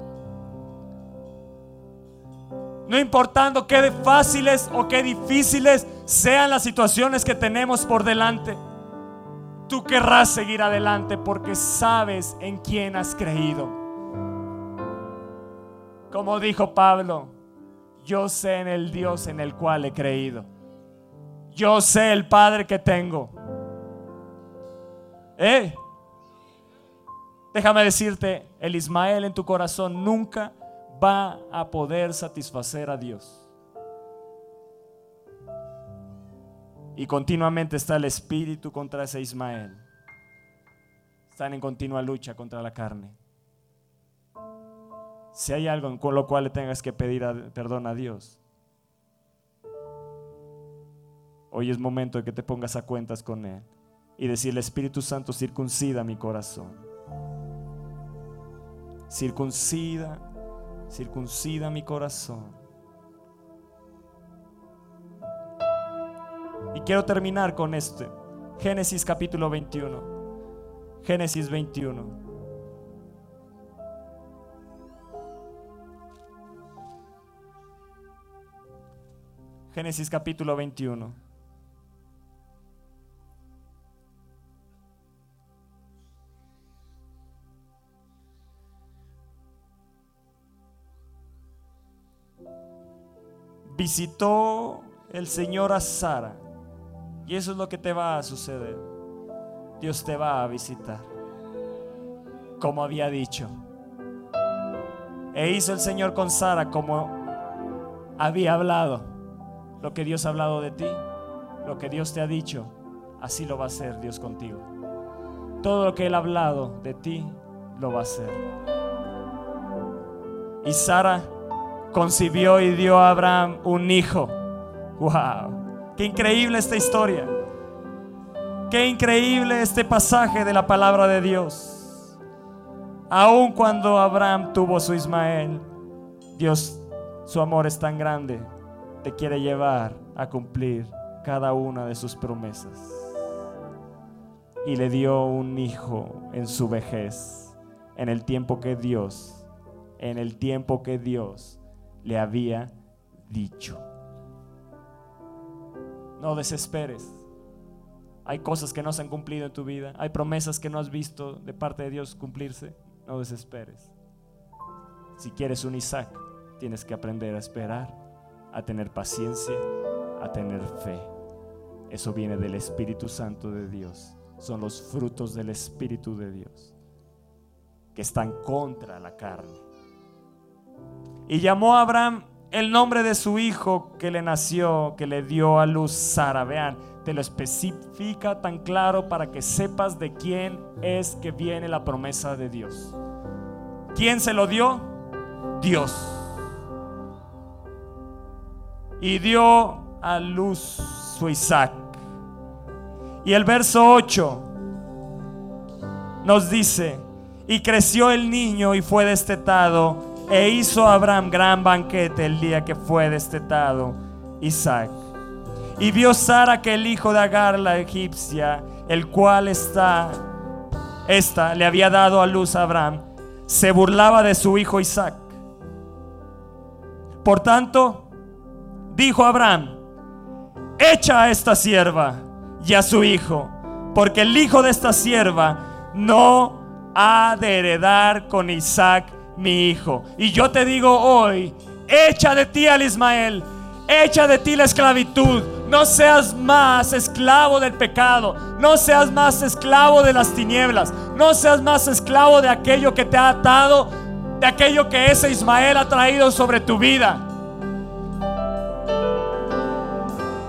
No importando qué fáciles o qué difíciles sean las situaciones que tenemos por delante, tú querrás seguir adelante porque sabes en quién has creído. Como dijo Pablo, yo sé en el Dios en el cual he creído. Yo sé el Padre que tengo. ¿Eh? Déjame decirte, el Ismael en tu corazón nunca va a poder satisfacer a Dios. Y continuamente está el espíritu contra ese Ismael. están en continua lucha contra la carne. Si hay algo con lo cual le tengas que pedir perdón a Dios, hoy es momento de que te pongas a cuentas con Él y decirle, Espíritu Santo, circuncida mi corazón. Circuncida, circuncida mi corazón. Y quiero terminar con este. Génesis capítulo 21. Génesis 21. Génesis capítulo 21. visitó el Señor a Sara. Y eso es lo que te va a suceder. Dios te va a visitar. Como había dicho. E hizo el Señor con Sara como había hablado. Lo que Dios ha hablado de ti, lo que Dios te ha dicho, así lo va a hacer Dios contigo. Todo lo que Él ha hablado de ti, lo va a hacer. Y Sara concibió y dio a Abraham un hijo. ¡Wow! ¡Qué increíble esta historia! ¡Qué increíble este pasaje de la palabra de Dios! Aun cuando Abraham tuvo su Ismael, Dios, su amor es tan grande, te quiere llevar a cumplir cada una de sus promesas. Y le dio un hijo en su vejez, en el tiempo que Dios, en el tiempo que Dios le había dicho. No desesperes. Hay cosas que no se han cumplido en tu vida. Hay promesas que no has visto de parte de Dios cumplirse. No desesperes. Si quieres un Isaac, tienes que aprender a esperar, a tener paciencia, a tener fe. Eso viene del Espíritu Santo de Dios. Son los frutos del Espíritu de Dios que están contra la carne. Y llamó a Abraham el nombre de su hijo que le nació, que le dio a luz Sara. Vean, te lo especifica tan claro para que sepas de quién es que viene la promesa de Dios. ¿Quién se lo dio? Dios. Y dio a luz su Isaac. Y el verso 8 nos dice, y creció el niño y fue destetado e hizo Abraham gran banquete el día que fue destetado Isaac. Y vio Sara que el hijo de Agar, la egipcia, el cual está, esta le había dado a luz a Abraham, se burlaba de su hijo Isaac. Por tanto, dijo Abraham, echa a esta sierva y a su hijo, porque el hijo de esta sierva no ha de heredar con Isaac mi hijo. Y yo te digo hoy, echa de ti al Ismael, echa de ti la esclavitud. No seas más esclavo del pecado, no seas más esclavo de las tinieblas, no seas más esclavo de aquello que te ha atado, de aquello que ese Ismael ha traído sobre tu vida.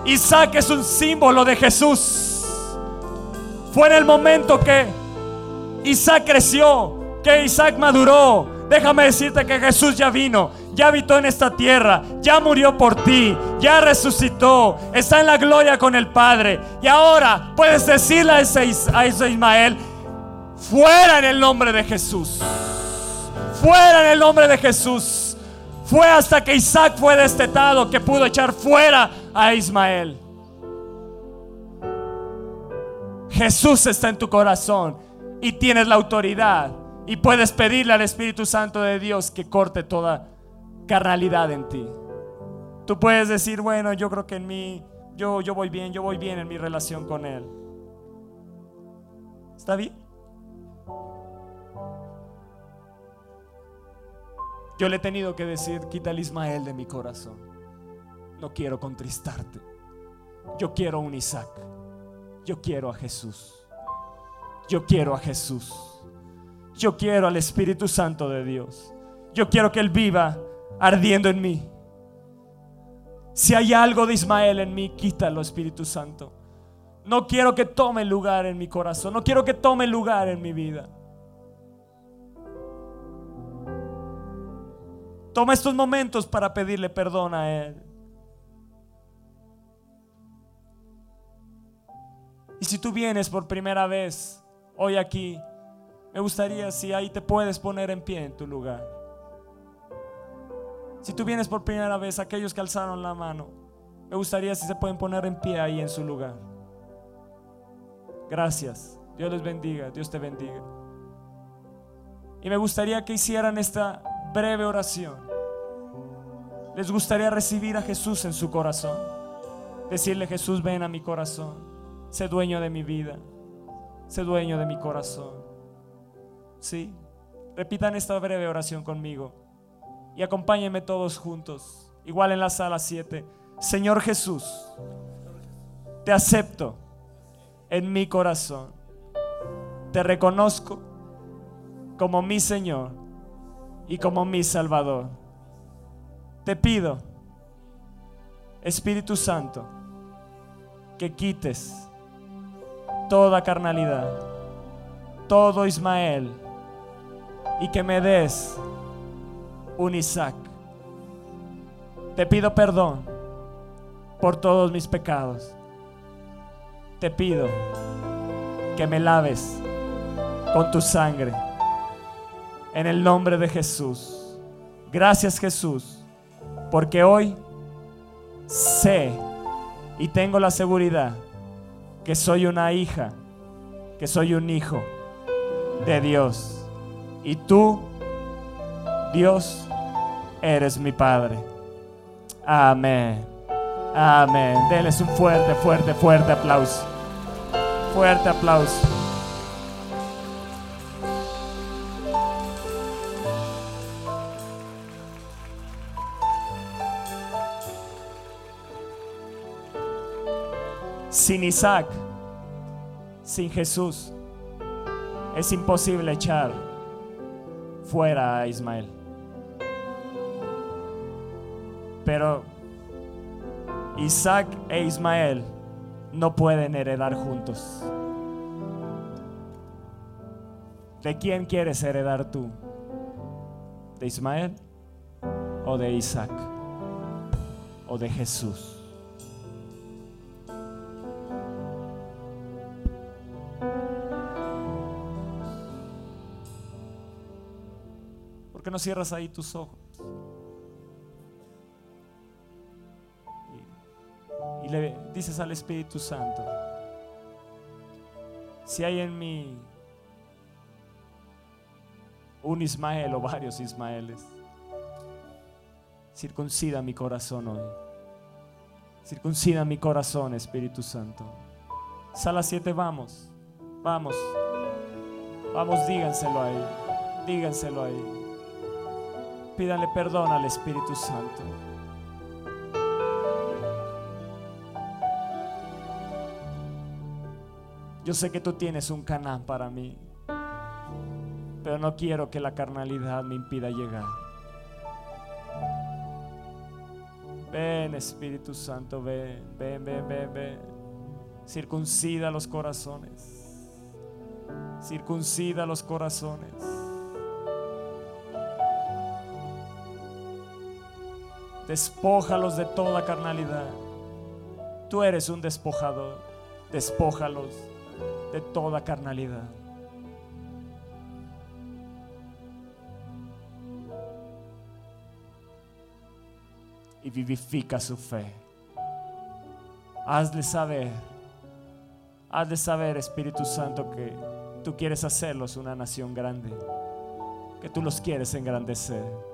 Isaac es un símbolo de Jesús. Fue en el momento que Isaac creció, que Isaac maduró, Déjame decirte que Jesús ya vino, ya habitó en esta tierra, ya murió por ti, ya resucitó, está en la gloria con el Padre. Y ahora puedes decirle a ese, Ismael, fuera en el nombre de Jesús. Fuera en el nombre de Jesús. Fue hasta que Isaac fue destetado que pudo echar fuera a Ismael. Jesús está en tu corazón y tienes la autoridad y puedes pedirle al Espíritu Santo de Dios que corte toda carnalidad en ti. Tú puedes decir, bueno, yo creo que en mí, yo, yo voy bien, yo voy bien en mi relación con Él. ¿Está bien? Yo le he tenido que decir, quita el Ismael de mi corazón. No quiero contristarte. Yo quiero un Isaac. Yo quiero a Jesús. Yo quiero a Jesús. Yo quiero al Espíritu Santo de Dios. Yo quiero que Él viva ardiendo en mí. Si hay algo de Ismael en mí, quítalo, Espíritu Santo. No quiero que tome lugar en mi corazón. No quiero que tome lugar en mi vida. Toma estos momentos para pedirle perdón a Él. Y si tú vienes por primera vez hoy aquí, me gustaría si ahí te puedes poner en pie en tu lugar. Si tú vienes por primera vez, aquellos que alzaron la mano, me gustaría si se pueden poner en pie ahí en su lugar. Gracias. Dios les bendiga. Dios te bendiga. Y me gustaría que hicieran esta breve oración. Les gustaría recibir a Jesús en su corazón. Decirle, Jesús, ven a mi corazón. Sé dueño de mi vida. Sé dueño de mi corazón. Sí. Repitan esta breve oración conmigo. Y acompáñenme todos juntos. Igual en la sala 7. Señor Jesús, te acepto en mi corazón. Te reconozco como mi Señor y como mi Salvador. Te pido, Espíritu Santo, que quites toda carnalidad, todo Ismael, y que me des un Isaac. Te pido perdón por todos mis pecados. Te pido que me laves con tu sangre. En el nombre de Jesús. Gracias Jesús. Porque hoy sé y tengo la seguridad que soy una hija, que soy un hijo de Dios. Y tú, Dios, eres mi Padre. Amén. Amén. Denles un fuerte, fuerte, fuerte aplauso. Fuerte aplauso. Sin Isaac, sin Jesús, es imposible echar fuera a Ismael. Pero Isaac e Ismael no pueden heredar juntos. ¿De quién quieres heredar tú? ¿De Ismael o de Isaac? ¿O de Jesús? No cierras ahí tus ojos? Y, le dices al Espíritu Santo, si hay en mí un Ismael o varios Ismaeles, circuncida mi corazón hoy. Circuncida mi corazón, Espíritu Santo. Sala 7, vamos. Vamos. Vamos, díganselo ahí. Díganselo ahí. Pídanle perdón al Espíritu Santo. Yo sé que tú tienes un canán para mí, pero no quiero que la carnalidad me impida llegar. Ven Espíritu Santo, ven, ven, ven, ven, ven. Circuncida los corazones. Circuncida los corazones. Despójalos de toda carnalidad. Tú eres un despojador. Despójalos de toda carnalidad. Y vivifica su fe. Hazle saber, hazle saber, Espíritu Santo, que tú quieres hacerlos una nación grande, que tú los quieres engrandecer.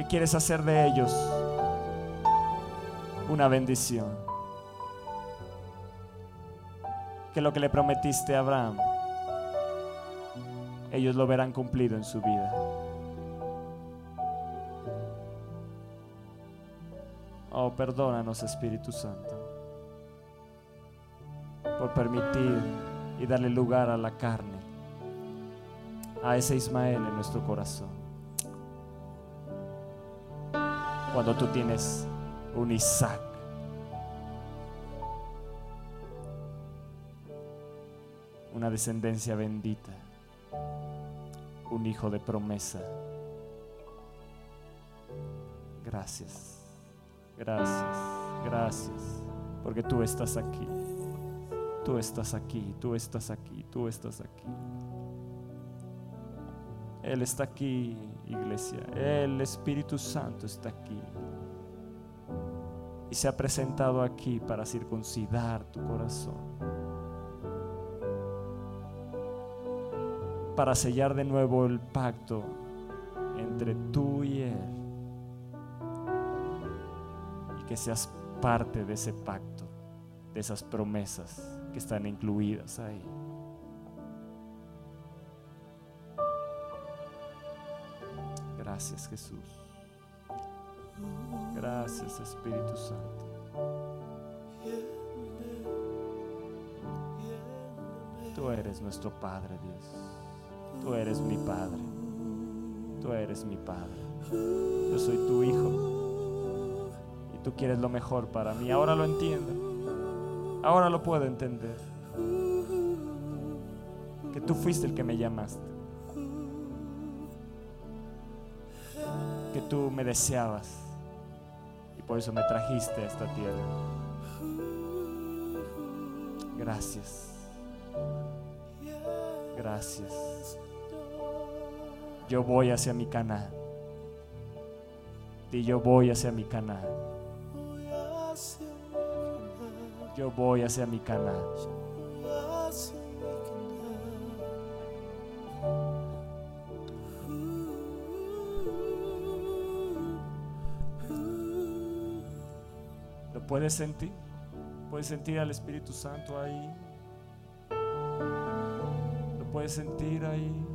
Que quieres hacer de ellos una bendición. Que lo que le prometiste a Abraham, ellos lo verán cumplido en su vida. Oh, perdónanos Espíritu Santo por permitir y darle lugar a la carne, a ese Ismael en nuestro corazón. Cuando tú tienes un Isaac. Una descendencia bendita, un hijo de promesa. Gracias, gracias, gracias, porque tú estás aquí, tú estás aquí, tú estás aquí, tú estás aquí. Él está aquí, iglesia. El Espíritu Santo está aquí. Y se ha presentado aquí para circuncidar tu corazón. Para sellar de nuevo el pacto entre tú y Él. Y que seas parte de ese pacto, de esas promesas que están incluidas ahí. Gracias Jesús. Gracias Espíritu Santo. Tú eres nuestro Padre Dios. Tú eres mi Padre. Tú eres mi Padre. Yo soy tu Hijo. Y tú quieres lo mejor para mí. Ahora lo entiendo. Ahora lo puedo entender. Que tú fuiste el que me llamaste. Tú me deseabas. Y por eso me trajiste a esta tierra. Gracias. Gracias. Yo voy hacia mi canal. Y yo voy hacia mi canal. Yo voy hacia mi canal. Puedes sentir? ¿Puedes sentir al Espíritu Santo ahí? ¿Lo puedes sentir ahí?